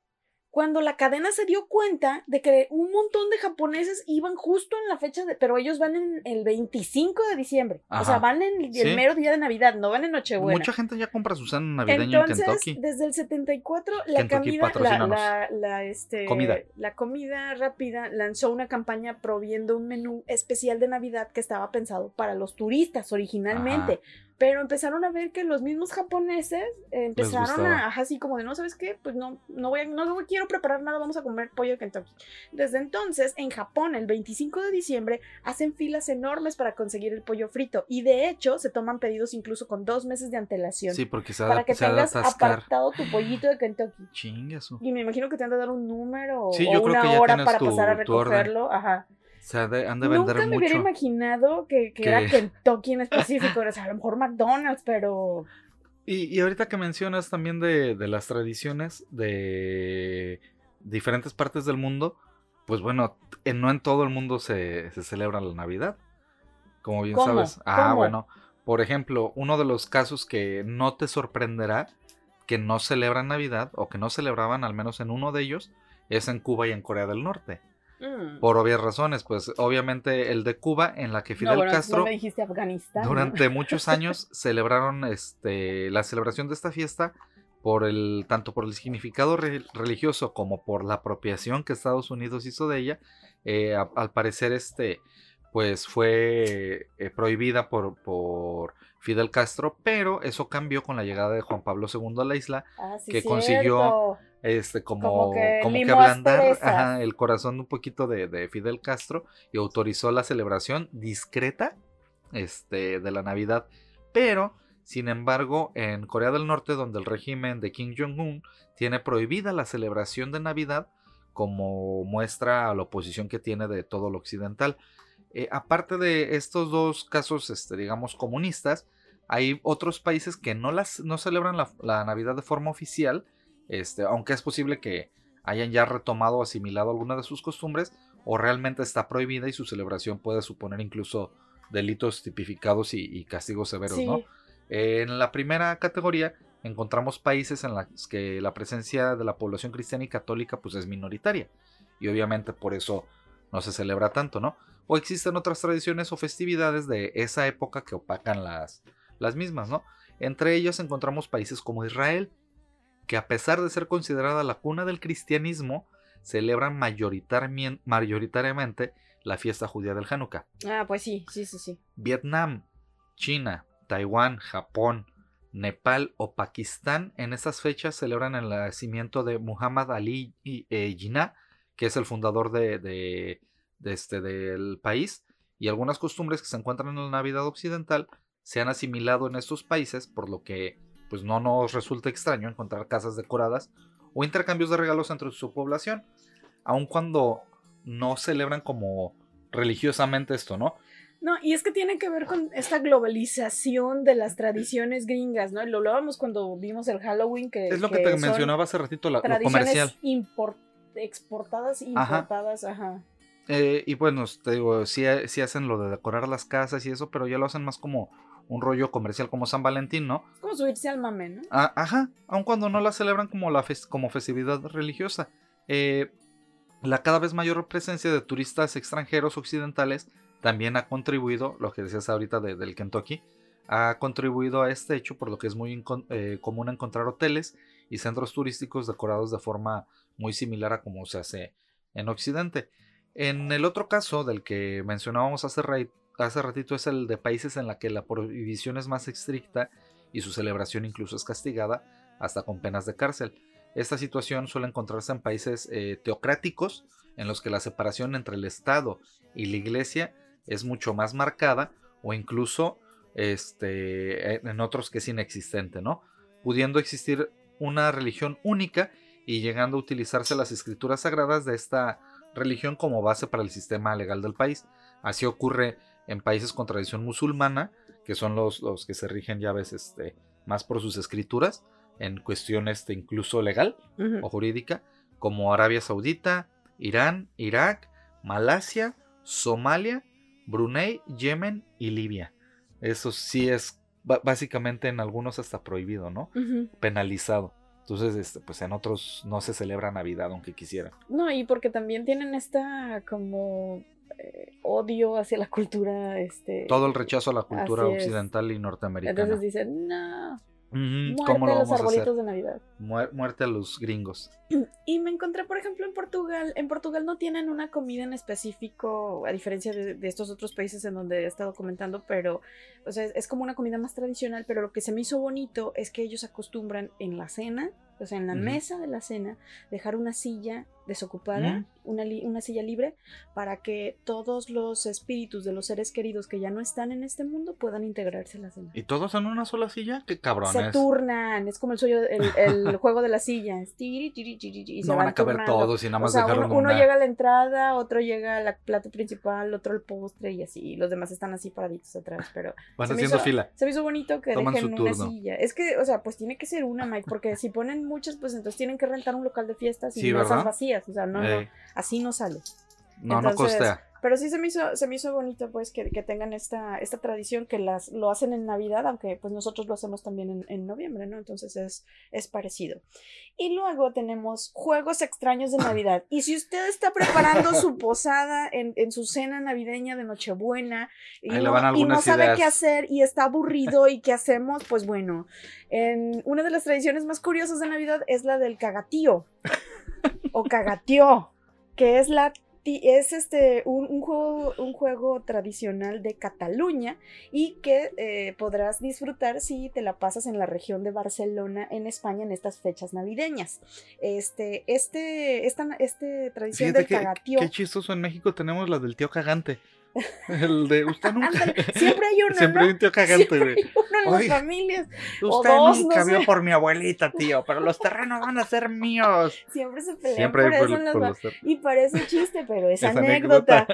cuando la cadena se dio cuenta de que un montón de japoneses iban justo en la fecha de, pero ellos van en el 25 de diciembre, o sea, van en el, mero día de Navidad, no van en Nochebuena. Mucha gente ya compra su cena navideña en Kentucky. desde el 74 la comida, la, la, este, comida. la comida rápida lanzó una campaña proviendo un menú especial de Navidad que estaba pensado para los turistas originalmente. Pero empezaron a ver que los mismos japoneses empezaron a, así como de, no, ¿sabes qué? Pues no, no voy a, no quiero preparar nada, vamos a comer pollo de Kentucky. Desde entonces, en Japón, el 25 de diciembre, hacen filas enormes para conseguir el pollo frito. Y de hecho, se toman pedidos incluso con dos meses de antelación. Sí, porque se Para que tengas apartado tu pollito de Kentucky. Chingazo. Y me imagino que te han de dar un número o una hora para pasar a recogerlo. Ajá. Se han de, vender Nunca me hubiera imaginado que, que era Kentucky en específico, o sea, a lo mejor McDonald's, pero... Y, y ahorita que mencionas también de, de, las tradiciones de diferentes partes del mundo, pues bueno, no en todo el mundo se, se celebra la Navidad, como bien sabes. Ah, bueno, por ejemplo, uno de los casos que no te sorprenderá que no celebran Navidad o que no celebraban al menos en uno de ellos es en Cuba y en Corea del Norte. Mm. Por obvias razones, pues obviamente el de Cuba, en la que Fidel Castro durante muchos años celebraron este, la celebración de esta fiesta por el, tanto por el significado religioso como por la apropiación que Estados Unidos hizo de ella. Eh, al parecer, este, pues fue eh, prohibida por, por Fidel Castro, pero eso cambió con la llegada de Juan Pablo II a la isla, ah, que consiguió este, como, como que, ablandar el corazón un poquito de, Fidel Castro y autorizó la celebración discreta este, de la Navidad. Pero, sin embargo, en Corea del Norte, donde el régimen de Kim Jong-un tiene prohibida la celebración de Navidad, como muestra a la oposición que tiene de todo lo occidental. Eh, aparte de estos dos casos, este, digamos, comunistas, hay otros países que no, las, no celebran la, la Navidad de forma oficial, este, aunque es posible que hayan ya retomado o asimilado alguna de sus costumbres, o realmente está prohibida y su celebración puede suponer incluso delitos tipificados y, castigos severos, ¿no? en la primera categoría encontramos países en los que la presencia de la población cristiana y católica pues es minoritaria y obviamente por eso no se celebra tanto, ¿no? O existen otras tradiciones o festividades de esa época que opacan las, las mismas, ¿no? Entre ellos encontramos países como Israel, que a pesar de ser considerada la cuna del cristianismo, celebran mayoritariamente la fiesta judía del Hanukkah. Ah, pues sí, sí, sí, sí. Vietnam, China, Taiwán, Japón, Nepal o Pakistán en estas fechas celebran el nacimiento de Muhammad Ali eh, Jinnah, que es el fundador de, este, del país, y algunas costumbres que se encuentran en la Navidad occidental se han asimilado en estos países, por lo que pues no nos resulta extraño encontrar casas decoradas o intercambios de regalos entre su población, aun cuando no celebran como religiosamente esto, ¿no? No, y es que tiene que ver con esta globalización de las tradiciones gringas, ¿no? Lo hablábamos cuando vimos el Halloween, que es lo que, te mencionaba hace ratito, la, lo comercial. exportadas, importadas, ajá. Eh, y bueno, te digo, sí, sí hacen lo de decorar las casas y eso, pero ya lo hacen más como un rollo comercial como San Valentín, ¿no? Es como subirse al mame, ¿no? Ah, ajá, aun cuando no la celebran como, la como festividad religiosa. Eh, la cada vez mayor presencia de turistas extranjeros occidentales también ha contribuido, lo que decías ahorita del Kentucky, ha contribuido a este hecho, por lo que es muy eh, común encontrar hoteles y centros turísticos decorados de forma muy similar a como se hace en Occidente. En el otro caso del que mencionábamos hace, hace ratito es el de países en la que la prohibición es más estricta y su celebración incluso es castigada hasta con penas de cárcel. Esta situación suele encontrarse en países eh, teocráticos en los que la separación entre el Estado y la Iglesia es mucho más marcada o incluso este, en otros que es inexistente, ¿no? Pudiendo existir una religión única y llegando a utilizarse las escrituras sagradas de esta religión como base para el sistema legal del país. Así ocurre en países con tradición musulmana, que son los, los que se rigen ya veces este, más por sus escrituras, en cuestiones este, incluso legal o jurídica, como Arabia Saudita, Irán, Irak, Malasia, Somalia, Brunei, Yemen y Libia. Eso sí es básicamente en algunos hasta prohibido, ¿no? Penalizado. Entonces, este, pues en otros no se celebra Navidad, aunque quisieran. No, y porque también tienen esta como eh, odio hacia la cultura. Este, Todo el rechazo a la cultura occidental y norteamericana. Entonces dicen, no. muerte a los arbolitos de Navidad. Muerte a los gringos. Y me encontré, por ejemplo, en Portugal. En Portugal no tienen una comida en específico, a diferencia de, estos otros países en donde he estado comentando, pero o sea, es como una comida más tradicional. Pero lo que se me hizo bonito es que ellos acostumbran en la cena o sea, en la mesa de la cena, dejar una silla desocupada, una, una, silla libre, para que todos los espíritus de los seres queridos que ya no están en este mundo puedan integrarse a la cena. ¿Y todos en una sola silla? ¡Qué cabrones! Se turnan, es como el, suyo, el, juego de la silla. Y no van, a caber todos y nada más o sea, uno, llega a la entrada, otro llega al plato principal, otro al postre y así. Y los demás están así paraditos atrás, pero... Van haciendo fila. Se me hizo bonito que dejen una silla. Es que, o sea, pues tiene que ser una, Mike, porque si ponen muchas, pues entonces tienen que rentar un local de fiestas y mesas vacías. O sea, no, no, así no sale. No, no costea. Pero sí se me hizo, se me hizo bonito pues que, tengan esta, esta tradición que las, lo hacen en Navidad, aunque pues nosotros lo hacemos también en, noviembre, ¿no? Entonces es, es parecido. Y luego tenemos juegos extraños de Navidad. Y si usted está preparando su posada en, su cena navideña de Nochebuena y, no, y no, sabe qué hacer y está aburrido y qué hacemos, pues bueno, en una de las tradiciones más curiosas de Navidad es la del cagatío o cagatío, que es la es este un, juego, un juego tradicional de Cataluña y que eh, podrás disfrutar si te la pasas en la región de Barcelona, en España, en estas fechas navideñas. Este, este, esta, este tradición del cagatío. Qué chistoso en México tenemos la del tío cagante. El de usted nunca. siempre hay uno. Siempre hay un tío cagante, güey. uno en las familias. Usted nunca vio por mi abuelita, tío, pero los terrenos van a ser míos. Siempre se pelean Siempre por, eso en las Y parece chiste, pero es, anécdota.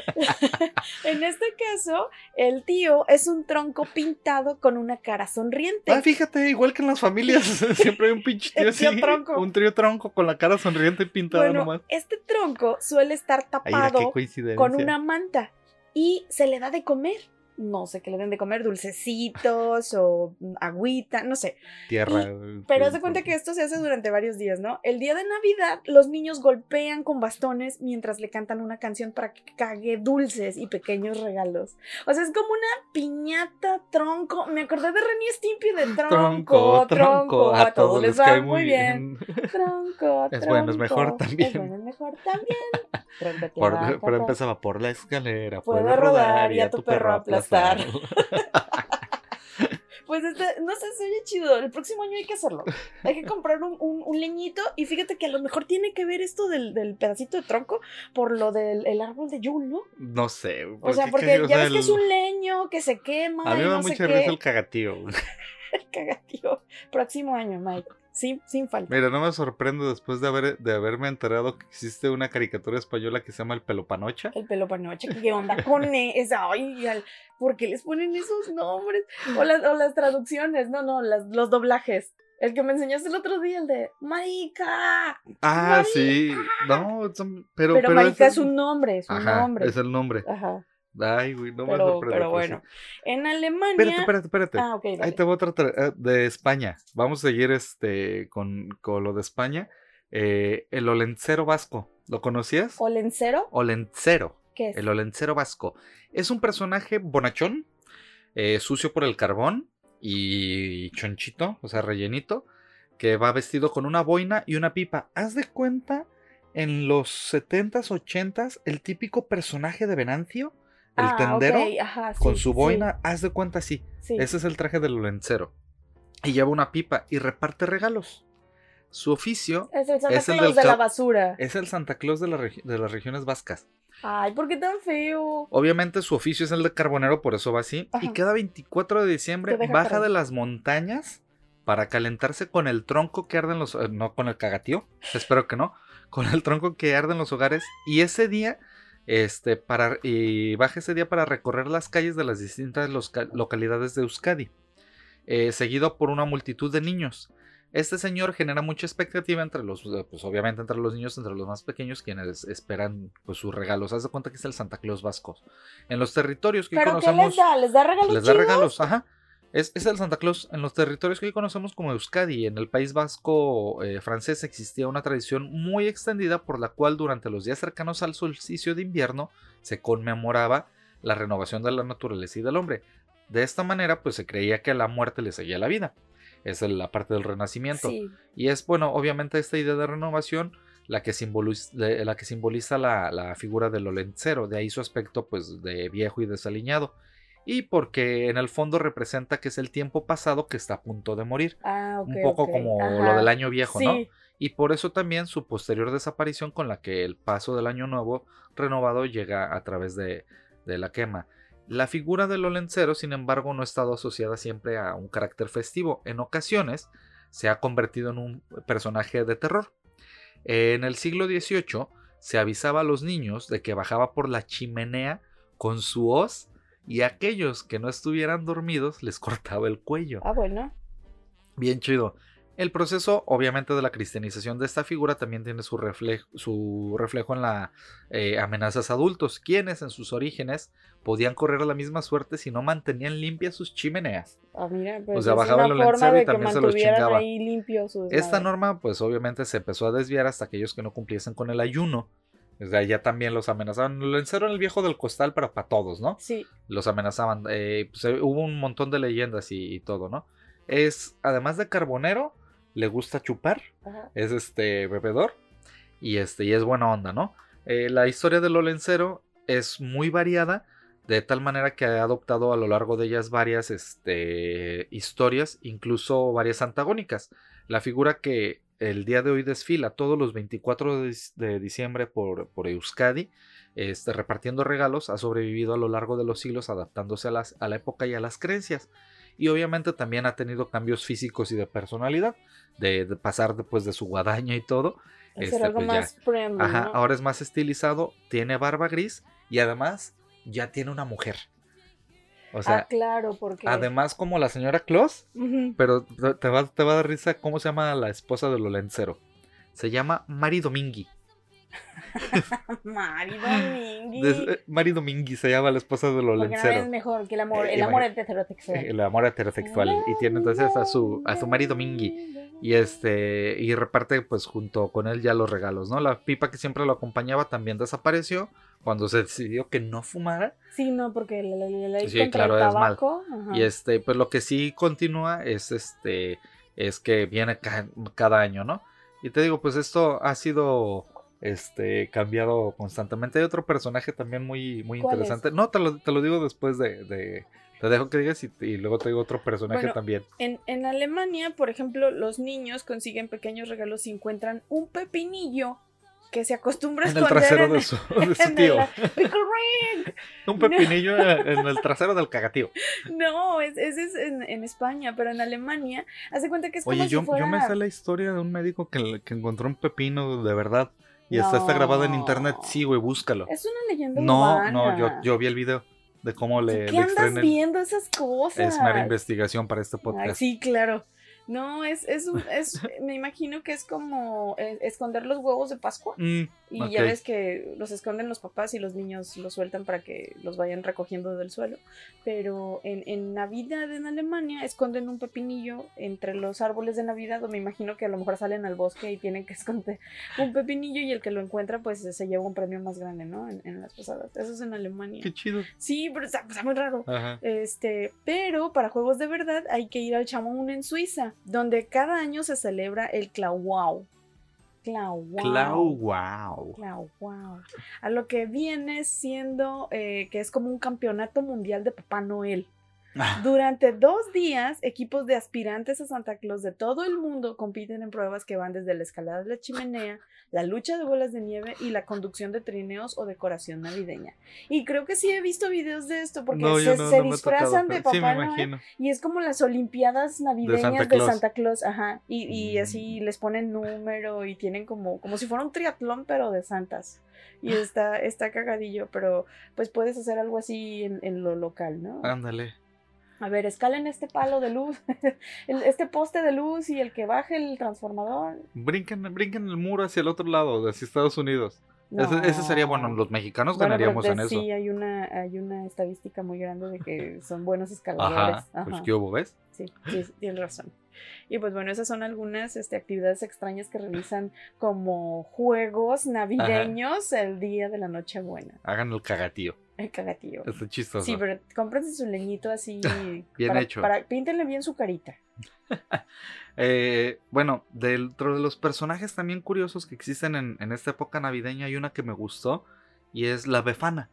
en este caso, el tío es un tronco pintado con una cara sonriente. Ah, fíjate, igual que en las familias, siempre hay un pinche tío, así. Tronco. Un trío tronco con la cara sonriente y pintada bueno, nomás. Este tronco suele estar tapado con una manta y se le da de comer. No sé qué le den de comer, dulcecitos o agüita, no sé. Tierra. pero haz de cuenta que esto se hace durante varios días, ¿no? El día de Navidad, los niños golpean con bastones mientras le cantan una canción para que cague dulces y pequeños regalos. O sea, es como una piñata tronco. Me acordé de Renny Stimpy de tronco, tronco. A, todos, les va muy bien. Tronco, Es bueno, es mejor también. Es bueno, es mejor también. pero empezaba por la escalera, puede, rodar y a tu perro Pues este, no sé, se oye chido. El próximo año hay que hacerlo. Hay que comprar un, un, leñito. Y fíjate que a lo mejor tiene que ver esto del, del pedacito de tronco por lo del el árbol de Yule, ¿no? No sé. O sea, porque ya ves que es un leño que se quema. A mí me da mucha risa el cagatío. el cagatío. Próximo año, Mike sin, sin falta. Mira, no me sorprendo después de, haber, de haberme enterado que existe una caricatura española que se llama El Pelopanocha. El Pelopanocha, ¿qué onda con esa? Ay, ¿por qué les ponen esos nombres? O las, o las traducciones, no, no, las, los doblajes. El que me enseñaste el otro día, el de Marica. Ah, sí. No, pero. Pero, Marica es, un nombre, es un nombre. Es el nombre. Ajá. Ay, güey, no pero, me sorprende. Pero bueno, en Alemania. Espérate, espérate, espérate. Ah, ok. Ahí te voy a otra eh, de España. Vamos a seguir este con, con lo de España. Eh, el olencero vasco. ¿Lo conocías? ¿Olencero? Olencero. ¿Qué es? El olencero vasco. Es un personaje bonachón, eh, sucio por el carbón y chonchito, o sea, rellenito, que va vestido con una boina y una pipa. Haz de cuenta en los 70s, 80s, el típico personaje de Venancio el ah, tendero con su boina, haz de cuenta sí. Ese es el traje del lencero. Y lleva una pipa y reparte regalos. Su oficio es el Santa Claus de la basura. Es el Santa Claus de, de, las regiones vascas. Ay, ¿por qué tan feo? Obviamente su oficio es el de carbonero, por eso va así. Y cada 24 de diciembre baja de las montañas para calentarse con el tronco que arde en los... Eh, no con el cagatío, espero que no. Con el tronco que arde en los hogares. Y ese día este, para, y baja ese día para recorrer las calles de las distintas localidades de Euskadi, eh, seguido por una multitud de niños. Este señor genera mucha expectativa entre los, eh, pues obviamente entre los niños, entre los más pequeños, quienes esperan pues sus regalos. Haz de cuenta que es el Santa Claus vasco. En los territorios que conocemos. les da? ¿Les da regalos? Les da regalos, ajá. Es, el Santa Claus. En los territorios que hoy conocemos como Euskadi, en el País Vasco eh, francés, existía una tradición muy extendida por la cual durante los días cercanos al solsticio de invierno se conmemoraba la renovación de la naturaleza y del hombre. De esta manera, pues se creía que a la muerte le seguía la vida. Es la parte del renacimiento. Y es, bueno, obviamente esta idea de renovación la que simboliza, la, que simboliza la, la figura del olencero, de ahí su aspecto pues de viejo y desaliñado y porque en el fondo representa que es el tiempo pasado que está a punto de morir. Ah, un poco como lo del año viejo, ¿no? Y por eso también su posterior desaparición con la que el paso del año nuevo renovado llega a través de, de la quema. La figura del olencero, sin embargo, no ha estado asociada siempre a un carácter festivo. En ocasiones se ha convertido en un personaje de terror. En el siglo XVIII se avisaba a los niños de que bajaba por la chimenea con su hoz y a aquellos que no estuvieran dormidos les cortaba el cuello. Ah, bueno. Bien chido. El proceso, obviamente, de la cristianización de esta figura también tiene su, reflejo, su reflejo en las eh, amenazas adultos, quienes en sus orígenes podían correr la misma suerte si no mantenían limpias sus chimeneas. Ah, mira, pues o sea, bajaba el y también se los chingaba. Esta norma, pues obviamente se empezó a desviar hasta aquellos que no cumpliesen con el ayuno. O sea, ya también los amenazaban. Lo encerraron el viejo del costal, pero para todos, ¿no? Sí. Los amenazaban. Eh, pues, eh, hubo un montón de leyendas y todo, ¿no? Es, además de carbonero, le gusta chupar, es este bebedor y este y es buena onda, ¿no? Eh, la historia del Olencero es muy variada, de tal manera que ha adoptado a lo largo de ellas varias este, historias, incluso varias antagónicas. La figura que el día de hoy desfila todos los 24 de, diciembre por, por Euskadi, este, repartiendo regalos, ha sobrevivido a lo largo de los siglos adaptándose a, las, a la época y a las creencias y obviamente también ha tenido cambios físicos y de personalidad, de, pasar después de su guadaña y todo. Este, algo pues más Ajá, ahora es más estilizado, tiene barba gris y además ya tiene una mujer. O sea, ah, claro, porque... Además como la señora Claus, pero te va, te va a dar risa cómo se llama la esposa del Olencero. Se llama Mari Domingui. Mari Domingui. Eh, Mari Domingui se llama la esposa de Lolencero. es mejor que el amor, el amor heterosexual. El amor heterosexual. Y tiene entonces a su, a su Mari Domingui. Y este, y reparte pues junto con él ya los regalos, ¿no? La pipa que siempre lo acompañaba también desapareció cuando se decidió que no fumara. Sí, no, porque la ley sí, claro, es mal. Y este, pues lo que sí continúa es este, es que viene cada año, ¿no? Y te digo, pues esto ha sido este, cambiado constantemente. Hay otro personaje también muy, muy interesante. No, te lo, te lo, digo después de, Te dejo que digas y, luego te digo otro personaje también. En, en, Alemania, por ejemplo, los niños consiguen pequeños regalos y encuentran un pepinillo que se acostumbra a en el trasero de su, tío. un pepinillo en el trasero del cagatío. No, ese es, en, España, pero en Alemania, hace cuenta que es como Oye, yo, si fuera... yo me sé la historia de un médico que, que encontró un pepino de verdad. Y está, está grabado en internet. Sí, güey, búscalo. Es una leyenda No, no, yo, yo vi el video de cómo le. ¿Qué andas viendo esas cosas? Es mera investigación para este podcast. sí, claro. No, es, es, es, me imagino que es como eh, esconder los huevos de Pascua. Mm, y ya ves que los esconden los papás y los niños los sueltan para que los vayan recogiendo del suelo. Pero en, en Navidad en Alemania esconden un pepinillo entre los árboles de Navidad, o me imagino que a lo mejor salen al bosque y tienen que esconder un pepinillo y el que lo encuentra pues se lleva un premio más grande, ¿no? En, las posadas. Eso es en Alemania. Qué chido. Sí, pero está, muy raro. Este, pero para juegos de verdad hay que ir al chamón en Suiza donde cada año se celebra el Klauau. Klauau. Klauau. A lo que viene siendo eh, que es como un campeonato mundial de Papá Noel. Ah. Durante dos días, equipos de aspirantes a Santa Claus de todo el mundo compiten en pruebas que van desde la escalada de la chimenea, la lucha de bolas de nieve y la conducción de trineos o decoración navideña. Y creo que sí he visto videos de esto porque se, disfrazan de Papá Noel y es como las Olimpiadas navideñas de Santa, Claus, ajá, y, así mm. les ponen número y tienen como, como si fuera un triatlón pero de santas y está, está cagadillo, pero pues puedes hacer algo así en, en lo local, ¿no? Ándale. A ver, escalen este palo de luz, este poste de luz y el que baje el transformador. Brinquen, brinquen el muro hacia el otro lado, hacia Estados Unidos. Ese, sería bueno, los mexicanos ganaríamos en eso. Sí, hay una, hay una estadística muy grande de que son buenos escaladores. Ajá, Pues qué hubo, ¿ves? Sí, sí, tienes razón. Y pues bueno, esas son algunas este, actividades extrañas que realizan como juegos navideños el día de la Nochebuena. Hagan el cagatío. El cagatillo. Está chistoso. Sí, pero cómprense su leñito así. bien hecho. Para, píntenle bien su carita. Eh, bueno, dentro de los personajes también curiosos que existen en, en, esta época navideña, hay una que me gustó y es la Befana.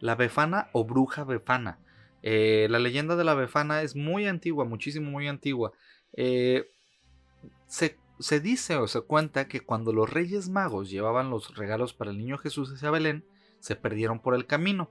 La Befana o Bruja Befana. Eh, la leyenda de la Befana es muy antigua, muchísimo muy antigua. Eh, se, se, dice o se cuenta que cuando los Reyes Magos llevaban los regalos para el niño Jesús hacia Belén, se perdieron por el camino.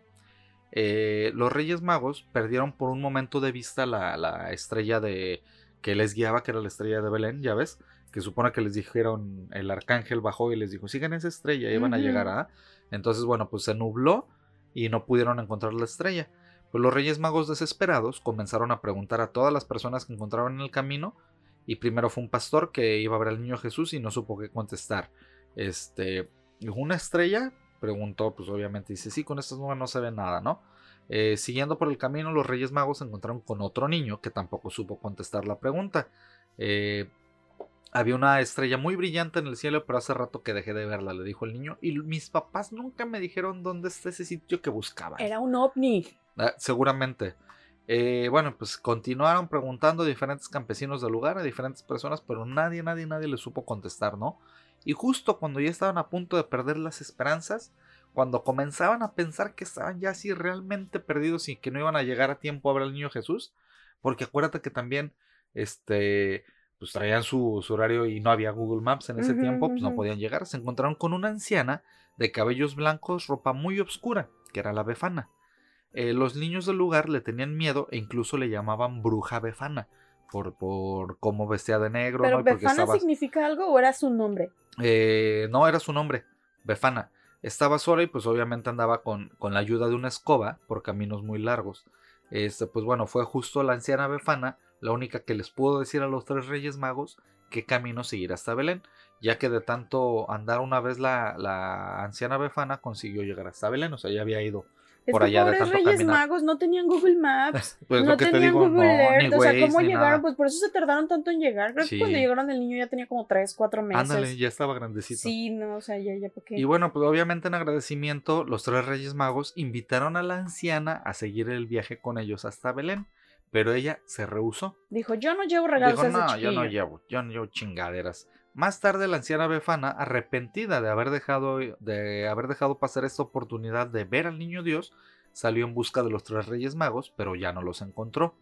Eh, los Reyes Magos perdieron por un momento de vista la, la, estrella de que les guiaba, que era la estrella de Belén, ya ves, que supone que les dijeron, el arcángel bajó y les dijo, sigan esa estrella, y van a llegar a... Entonces, bueno, pues se nubló y no pudieron encontrar la estrella. Pues los Reyes Magos desesperados comenzaron a preguntar a todas las personas que encontraban en el camino y primero fue un pastor que iba a ver al niño Jesús y no supo qué contestar. Este, ¿una estrella? Preguntó, pues obviamente dice, sí, con estas nubes no se ve nada, ¿no? Eh, siguiendo por el camino, los Reyes Magos se encontraron con otro niño que tampoco supo contestar la pregunta. Eh, había una estrella muy brillante en el cielo, pero hace rato que dejé de verla, le dijo el niño. Y mis papás nunca me dijeron dónde está ese sitio que buscaban. Era un ovni. Ah, seguramente. Eh, bueno, pues continuaron preguntando a diferentes campesinos del lugar, a diferentes personas, pero nadie, nadie, nadie le supo contestar, ¿no? Y justo cuando ya estaban a punto de perder las esperanzas, cuando comenzaban a pensar que estaban ya así realmente perdidos y que no iban a llegar a tiempo a ver al niño Jesús, porque acuérdate que también, este, pues traían su, horario y no había Google Maps en ese tiempo, pues no podían llegar. Se encontraron con una anciana de cabellos blancos, ropa muy oscura, que era la Befana. Eh, los niños del lugar le tenían miedo e incluso le llamaban bruja Befana. Por, por cómo vestía de negro. ¿Pero Befana significa algo o era su nombre? Eh, no, era su nombre, Befana. Estaba sola y pues obviamente andaba con, con la ayuda de una escoba por caminos muy largos. Este, pues bueno, fue justo la anciana Befana la única que les pudo decir a los tres reyes magos qué camino seguir hasta Belén, ya que de tanto andar una vez la, la anciana Befana consiguió llegar hasta Belén, o sea, ya había ido por allá de tanto Reyes Magos no tenían Google Maps, pues no tenían Google Earth, o sea, ¿cómo llegaron? Pues por eso se tardaron tanto en llegar. Creo que cuando llegaron el niño ya tenía como 3, 4 meses. Ándale, ya estaba grandecito. Sí, no, o sea, ya, ya, ¿por qué? Y bueno, pues obviamente en agradecimiento, los tres Reyes Magos invitaron a la anciana a seguir el viaje con ellos hasta Belén. Pero ella se rehusó. Dijo, yo no llevo regalos Dijo, no, yo no llevo, yo no llevo chingaderas. Más tarde la anciana Befana, arrepentida de haber dejado, de haber dejado pasar esta oportunidad de ver al niño Dios, salió en busca de los tres reyes magos, pero ya no los encontró.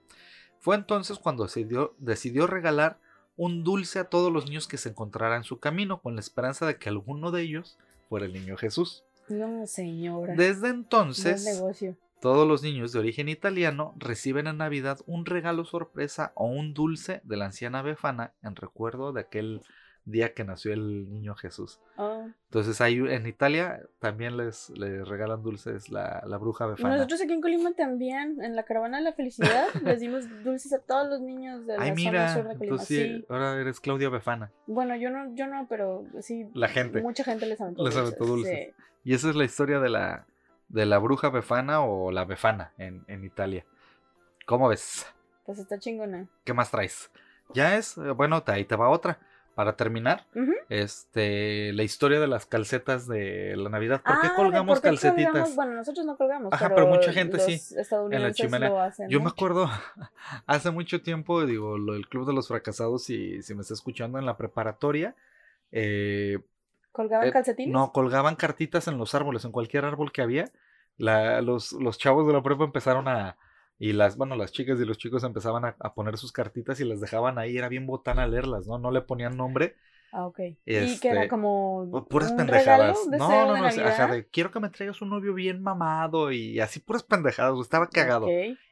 Fue entonces cuando decidió, decidió regalar un dulce a todos los niños que se encontrara en su camino, con la esperanza de que alguno de ellos fuera el niño Jesús. No, señora. Desde entonces, negocio. Todos los niños de origen italiano reciben en Navidad un regalo sorpresa o un dulce de la anciana Befana en recuerdo de aquel día que nació el niño Jesús. Oh. Entonces hay en Italia también les, les regalan dulces la, la, bruja Befana. Nosotros aquí en Colima también, en la caravana de la felicidad, les dimos dulces a todos los niños de la Ay, mira, zona sur de Colima. sí, ahora eres Claudia Befana. Bueno, yo no, yo no, pero sí. La gente. Mucha gente les aventó les dulces. dulces. Y esa es la historia de la, de la bruja befana o la befana en, Italia. ¿Cómo ves? Pues está chingona. ¿Qué más traes? Ya es, bueno, ahí te va otra. Para terminar, este, la historia de las calcetas de la Navidad. ¿Por qué ah, colgamos calcetitas? Bueno, nosotros no colgamos. Ajá, pero, mucha gente sí. En la chimenea. Yo me acuerdo hace mucho tiempo, digo, lo del Club de los Fracasados, si, si me está escuchando en la preparatoria, eh, ¿Colgaban eh, calcetines? No, colgaban cartitas en los árboles, en cualquier árbol que había. La, los, los chavos de la prueba empezaron a. Y las, bueno, las chicas y los chicos empezaban a, poner sus cartitas y las dejaban ahí. Era bien botana leerlas, ¿no? No le ponían nombre. Ah, ok. y que era este, como. Puras pendejadas. no, no, no. de, quiero que me traigas un novio bien mamado y así puras pendejadas. Estaba cagado.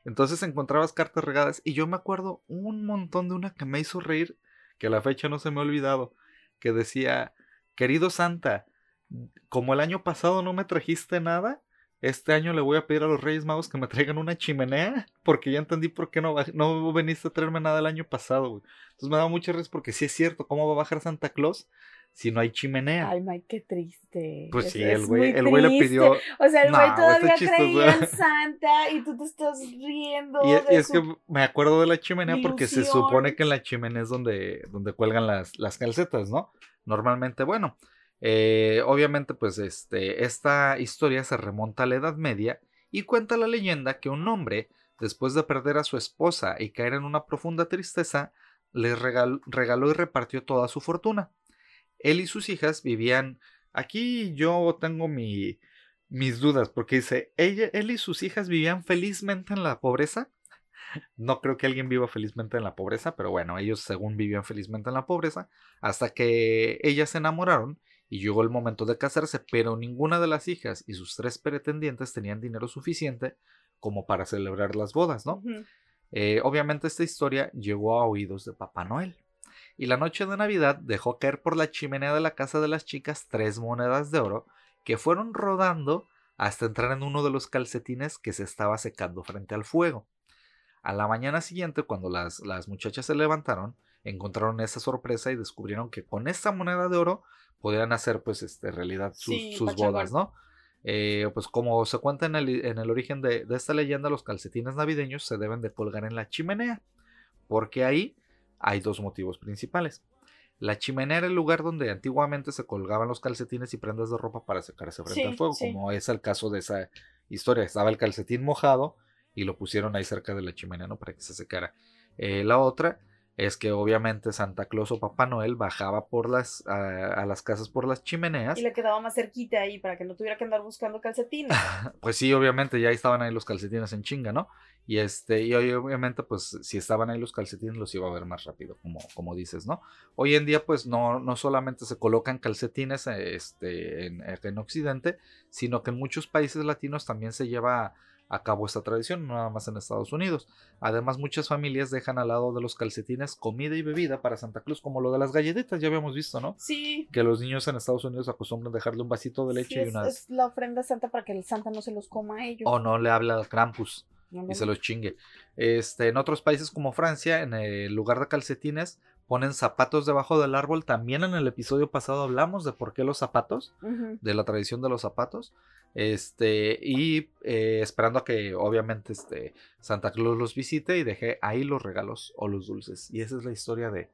Entonces encontrabas cartas regadas. Y yo me acuerdo un montón de una que me hizo reír, que a la fecha no se me ha olvidado. Que decía Querido Santa, como el año pasado no me trajiste nada, este año le voy a pedir a los Reyes Magos que me traigan una chimenea, porque ya entendí por qué no, no veniste a traerme nada el año pasado, güey. Entonces me da mucha risa porque sí es cierto, ¿cómo va a bajar Santa Claus si no hay chimenea? Ay, Mike, qué triste. Pues sí, el güey, el güey le pidió. O sea, el güey todavía creía en Santa y tú te estás riendo. Y, es que me acuerdo de la chimenea porque se supone que en la chimenea es donde, donde cuelgan las, las calcetas, ¿no? Normalmente, bueno, eh, obviamente pues este, esta historia se remonta a la Edad Media y cuenta la leyenda que un hombre, después de perder a su esposa y caer en una profunda tristeza, le regaló, y repartió toda su fortuna. Él y sus hijas vivían, aquí yo tengo mi, mis dudas, porque dice, él y sus hijas vivían felizmente en la pobreza. No creo que alguien viva felizmente en la pobreza, pero bueno, ellos según vivían felizmente en la pobreza, hasta que ellas se enamoraron y llegó el momento de casarse, pero ninguna de las hijas y sus tres pretendientes tenían dinero suficiente como para celebrar las bodas, ¿no? Eh, obviamente esta historia llegó a oídos de Papá Noel. Y la noche de Navidad dejó caer por la chimenea de la casa de las chicas tres monedas de oro que fueron rodando hasta entrar en uno de los calcetines que se estaba secando frente al fuego. A la mañana siguiente, cuando las, las muchachas se levantaron, encontraron esa sorpresa y descubrieron que con esta moneda de oro podían hacer pues este, realidad sus, sus bodas, ¿no? Eh, pues como se cuenta en el, en el origen de, de, esta leyenda, los calcetines navideños se deben de colgar en la chimenea, porque ahí hay dos motivos principales. La chimenea era el lugar donde antiguamente se colgaban los calcetines y prendas de ropa para secarse frente al fuego, como es el caso de esa historia. Estaba el calcetín mojado y lo pusieron ahí cerca de la chimenea, ¿no? Para que se secara. Eh, la otra es que obviamente Santa Claus o Papá Noel bajaba por las a, las casas por las chimeneas y le quedaba más cerquita ahí para que no tuviera que andar buscando calcetines. pues sí, obviamente ya estaban ahí los calcetines en chinga, ¿no? Y este y obviamente pues si estaban ahí los calcetines los iba a ver más rápido, como como dices, ¿no? Hoy en día pues no no solamente se colocan calcetines este en, en occidente, sino que en muchos países latinos también se lleva a cabo esta tradición, no nada más en Estados Unidos. Además, muchas familias dejan al lado de los calcetines comida y bebida para Santa Cruz, como lo de las galletitas, ya habíamos visto, ¿no? Sí. Que los niños en Estados Unidos acostumbran dejarle un vasito de leche y una. Es la ofrenda santa para que el santa no se los coma a ellos. O no le habla al Krampus. y se los chingue. Este, en otros países como Francia, en el lugar de calcetines, ponen zapatos debajo del árbol. También en el episodio pasado hablamos de por qué los zapatos, de la tradición de los zapatos. Este, y eh, esperando a que obviamente este, Santa Claus los visite y deje ahí los regalos o los dulces. Y esa es la historia de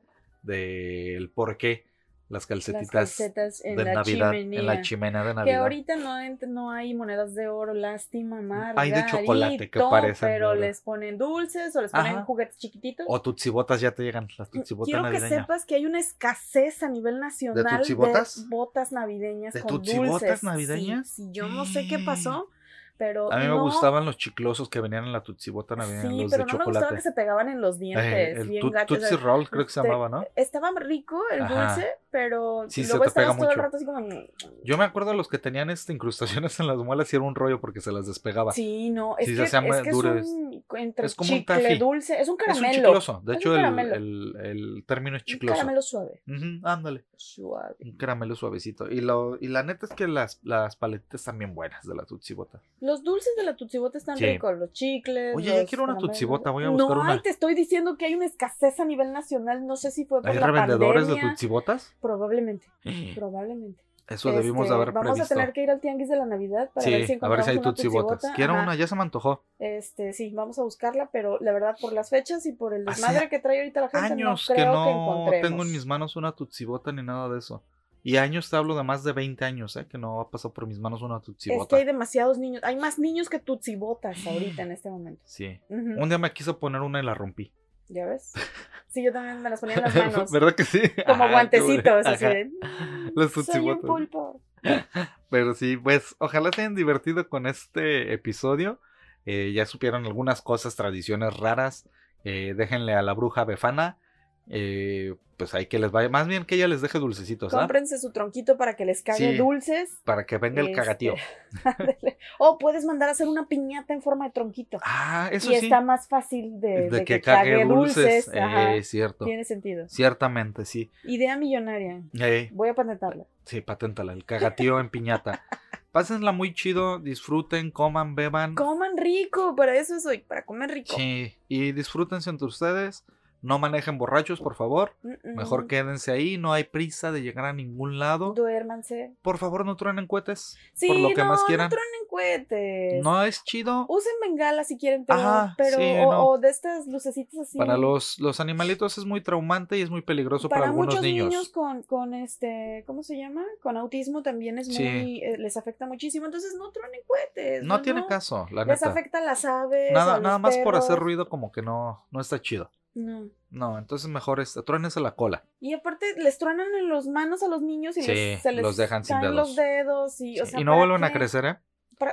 del por qué las calcetitas en de la Navidad chimenea. en la chimenea de Navidad. Que ahorita no, no hay monedas de oro, lástima, Margarito, Hay de chocolate que parecen. Pero les ponen dulces o les ponen juguetes chiquititos. O tutsibotas ya te llegan, las tutsibotas Quiero que sepas que hay una escasez a nivel nacional de, tutsibotas? botas navideñas ¿De con tutsibotas navideñas? Sí, yo no sé qué pasó. Pero a mí me gustaban los chiclosos que venían en la tutsibota navideña, sí, los pero de no chocolate. me gustaba que se pegaban en los dientes, Eh, el bien tut- gachos. Tootsie Roll creo que se Te- llamaba, ¿no? Estaba rico el Ajá. dulce, pero Sí, se luego te pega estabas todo el rato así como... Yo me acuerdo de los que tenían este incrustaciones en las muelas y era un rollo porque se las despegaba. Sí, no, es Sí, se que, hacían es, que es un entre Es como un chicle taffy. dulce, es un es un caramelo. chicloso. De Es hecho, un el, caramelo. el- el término es Un chicloso. caramelo suave. Ujú, ándale. Suave. Un caramelo suavecito. Y, lo, y la neta es que las, las paletitas están bien buenas de la tutsibota. Los dulces de la tutsibota están Sí. ricos, los chicles. Oye, ya los quiero una tutsibota, voy a buscar no, una. ay, te estoy diciendo que hay una escasez a nivel nacional, no sé si fue por ¿Hay la revendedores de pandemia. tutsibotas? Probablemente, probablemente. Eso debimos Este, de haber Vamos previsto. a tener que ir al tianguis de la Navidad para sí, ver si a ver si hay encontramos una tutsibotas. tutsibota. Quiero Ajá. una, ya se me antojó. Este, sí, vamos a buscarla, pero la verdad, por las fechas y por el Hace desmadre que trae ahorita la gente, Años no que creo no encontremos. tengo en mis manos una tutsibota ni nada de eso. Y años te hablo de más de 20 años, ¿eh? Que no ha pasado por mis manos una Es que tutsibota. hay demasiados niños. Hay más niños que tutsibotas ahorita en este momento. Sí. Un día me quiso poner una y la rompí. ¿Ya ves? Sí, yo también me las ponía en las manos. ¿Verdad que sí? como Ajá, guantecitos, así de. Las Soy un tutsibotas. pulpo. Pero sí, pues ojalá se hayan divertido con este episodio. Eh, ya supieron algunas cosas, tradiciones raras. Eh, déjenle a la bruja Befana. Eh, pues ahí que les vaya. Más bien que ella les deje dulcecitos, ¿ah? Cómprense su tronquito para que les cague Sí. dulces. Para que venga el Este, cagatío. o puedes mandar a hacer una piñata en forma de tronquito. Ah, eso y sí. está más fácil de, de, de que, cague dulces. Ajá, eh, cierto. Tiene sentido. Ciertamente, sí. Idea millonaria. Eh, Voy a patentarla. sí, paténtala. El cagatío en piñata. Pásenla muy chido. Disfruten, coman, beban. Coman rico, para eso soy, para comer rico. Sí. Y disfrútense entre ustedes. No manejen borrachos, por favor. Mm, Mejor quédense ahí, no hay prisa de llegar a ningún lado. Duérmanse. Por favor, no truenen cohetes. Sí, por lo que no, más quieran. no truenen cohetes. No es chido. Usen bengala si quieren, pero, Ajá, pero sí, o, no. o de estas lucecitas así. Para los, los animalitos es muy traumante y es muy peligroso para, Para algunos muchos niños. niños, con, con este, ¿cómo se llama? Con autismo también es Sí. muy, eh, les afecta muchísimo, entonces no truenen cohetes. No tiene caso, la Les neta. afecta a las aves. Nada, a nada más por hacer ruido como que no, no está chido. No. No, entonces mejor este, truénese la cola. Y aparte les truenan en las manos a los niños y Sí, les, se les los dejan sin dedos. los dedos y, o Sí, sea, y no ¿para vuelven a crecer, ¿eh?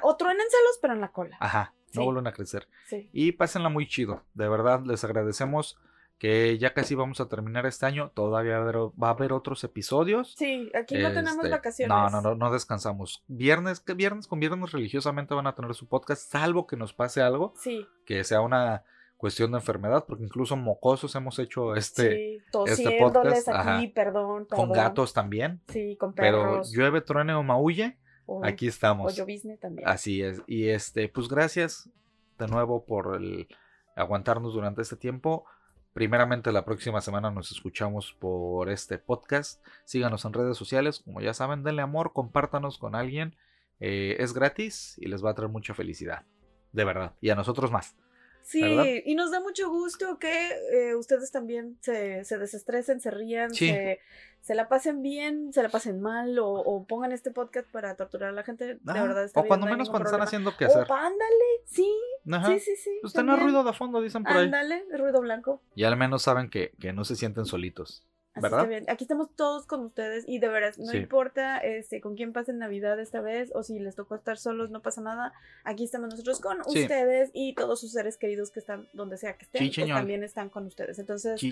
O truénenselos, pero en la cola. Ajá, no vuelven a crecer. Sí. Y pásenla muy chido. De verdad, les agradecemos que ya casi vamos a terminar este año. Todavía va a haber otros episodios. Sí, aquí no tenemos este, vacaciones. No, no, no, no descansamos. Viernes, viernes con viernes religiosamente van a tener su podcast, salvo que nos pase algo. Sí. Que sea una cuestión de enfermedad, porque incluso mocosos hemos hecho este, sí, este podcast. aquí, perdón, Con gatos también. Sí, con perros. Pero llueve, truene o maulle, aquí estamos. También. Así es. Y este, pues gracias de nuevo por el aguantarnos durante este tiempo. Primeramente la próxima semana nos escuchamos por este podcast. Síganos en redes sociales, como ya saben, denle amor, compártanos con alguien. Eh, es gratis y les va a traer mucha felicidad. De verdad. Y a nosotros más. Sí, y nos da mucho gusto que eh, ustedes también se, se, desestresen, se rían, se, se, la pasen bien, se la pasen mal o, pongan este podcast para torturar a la gente. de verdad está O cuando menos cuando están haciendo que hacer. O ándale, sí. Sí, sí, sí. Pues ruido de fondo, dicen por ahí. Ándale, ruido blanco. Y al menos saben que, que no se sienten solitos. ¿Verdad? bien. Aquí estamos todos con ustedes y de veras, no importa este, con quién pasen Navidad esta vez o si les tocó estar solos, no pasa nada. Aquí estamos nosotros con ustedes y todos sus seres queridos que están donde sea que estén, pues, también están con ustedes. Entonces,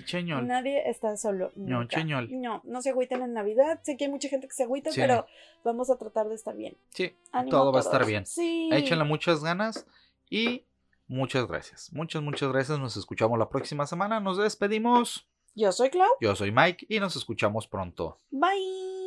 nadie está solo. No, no, no se agüiten en Navidad. Sé que hay mucha gente que se agüita, pero vamos a tratar de estar bien. Sí, todo va a estar bien. Sí. Échenle muchas ganas y muchas gracias. Muchas, muchas gracias. Nos escuchamos la próxima semana. Nos despedimos. Yo soy Clau. Yo soy Mike y nos escuchamos pronto. Bye.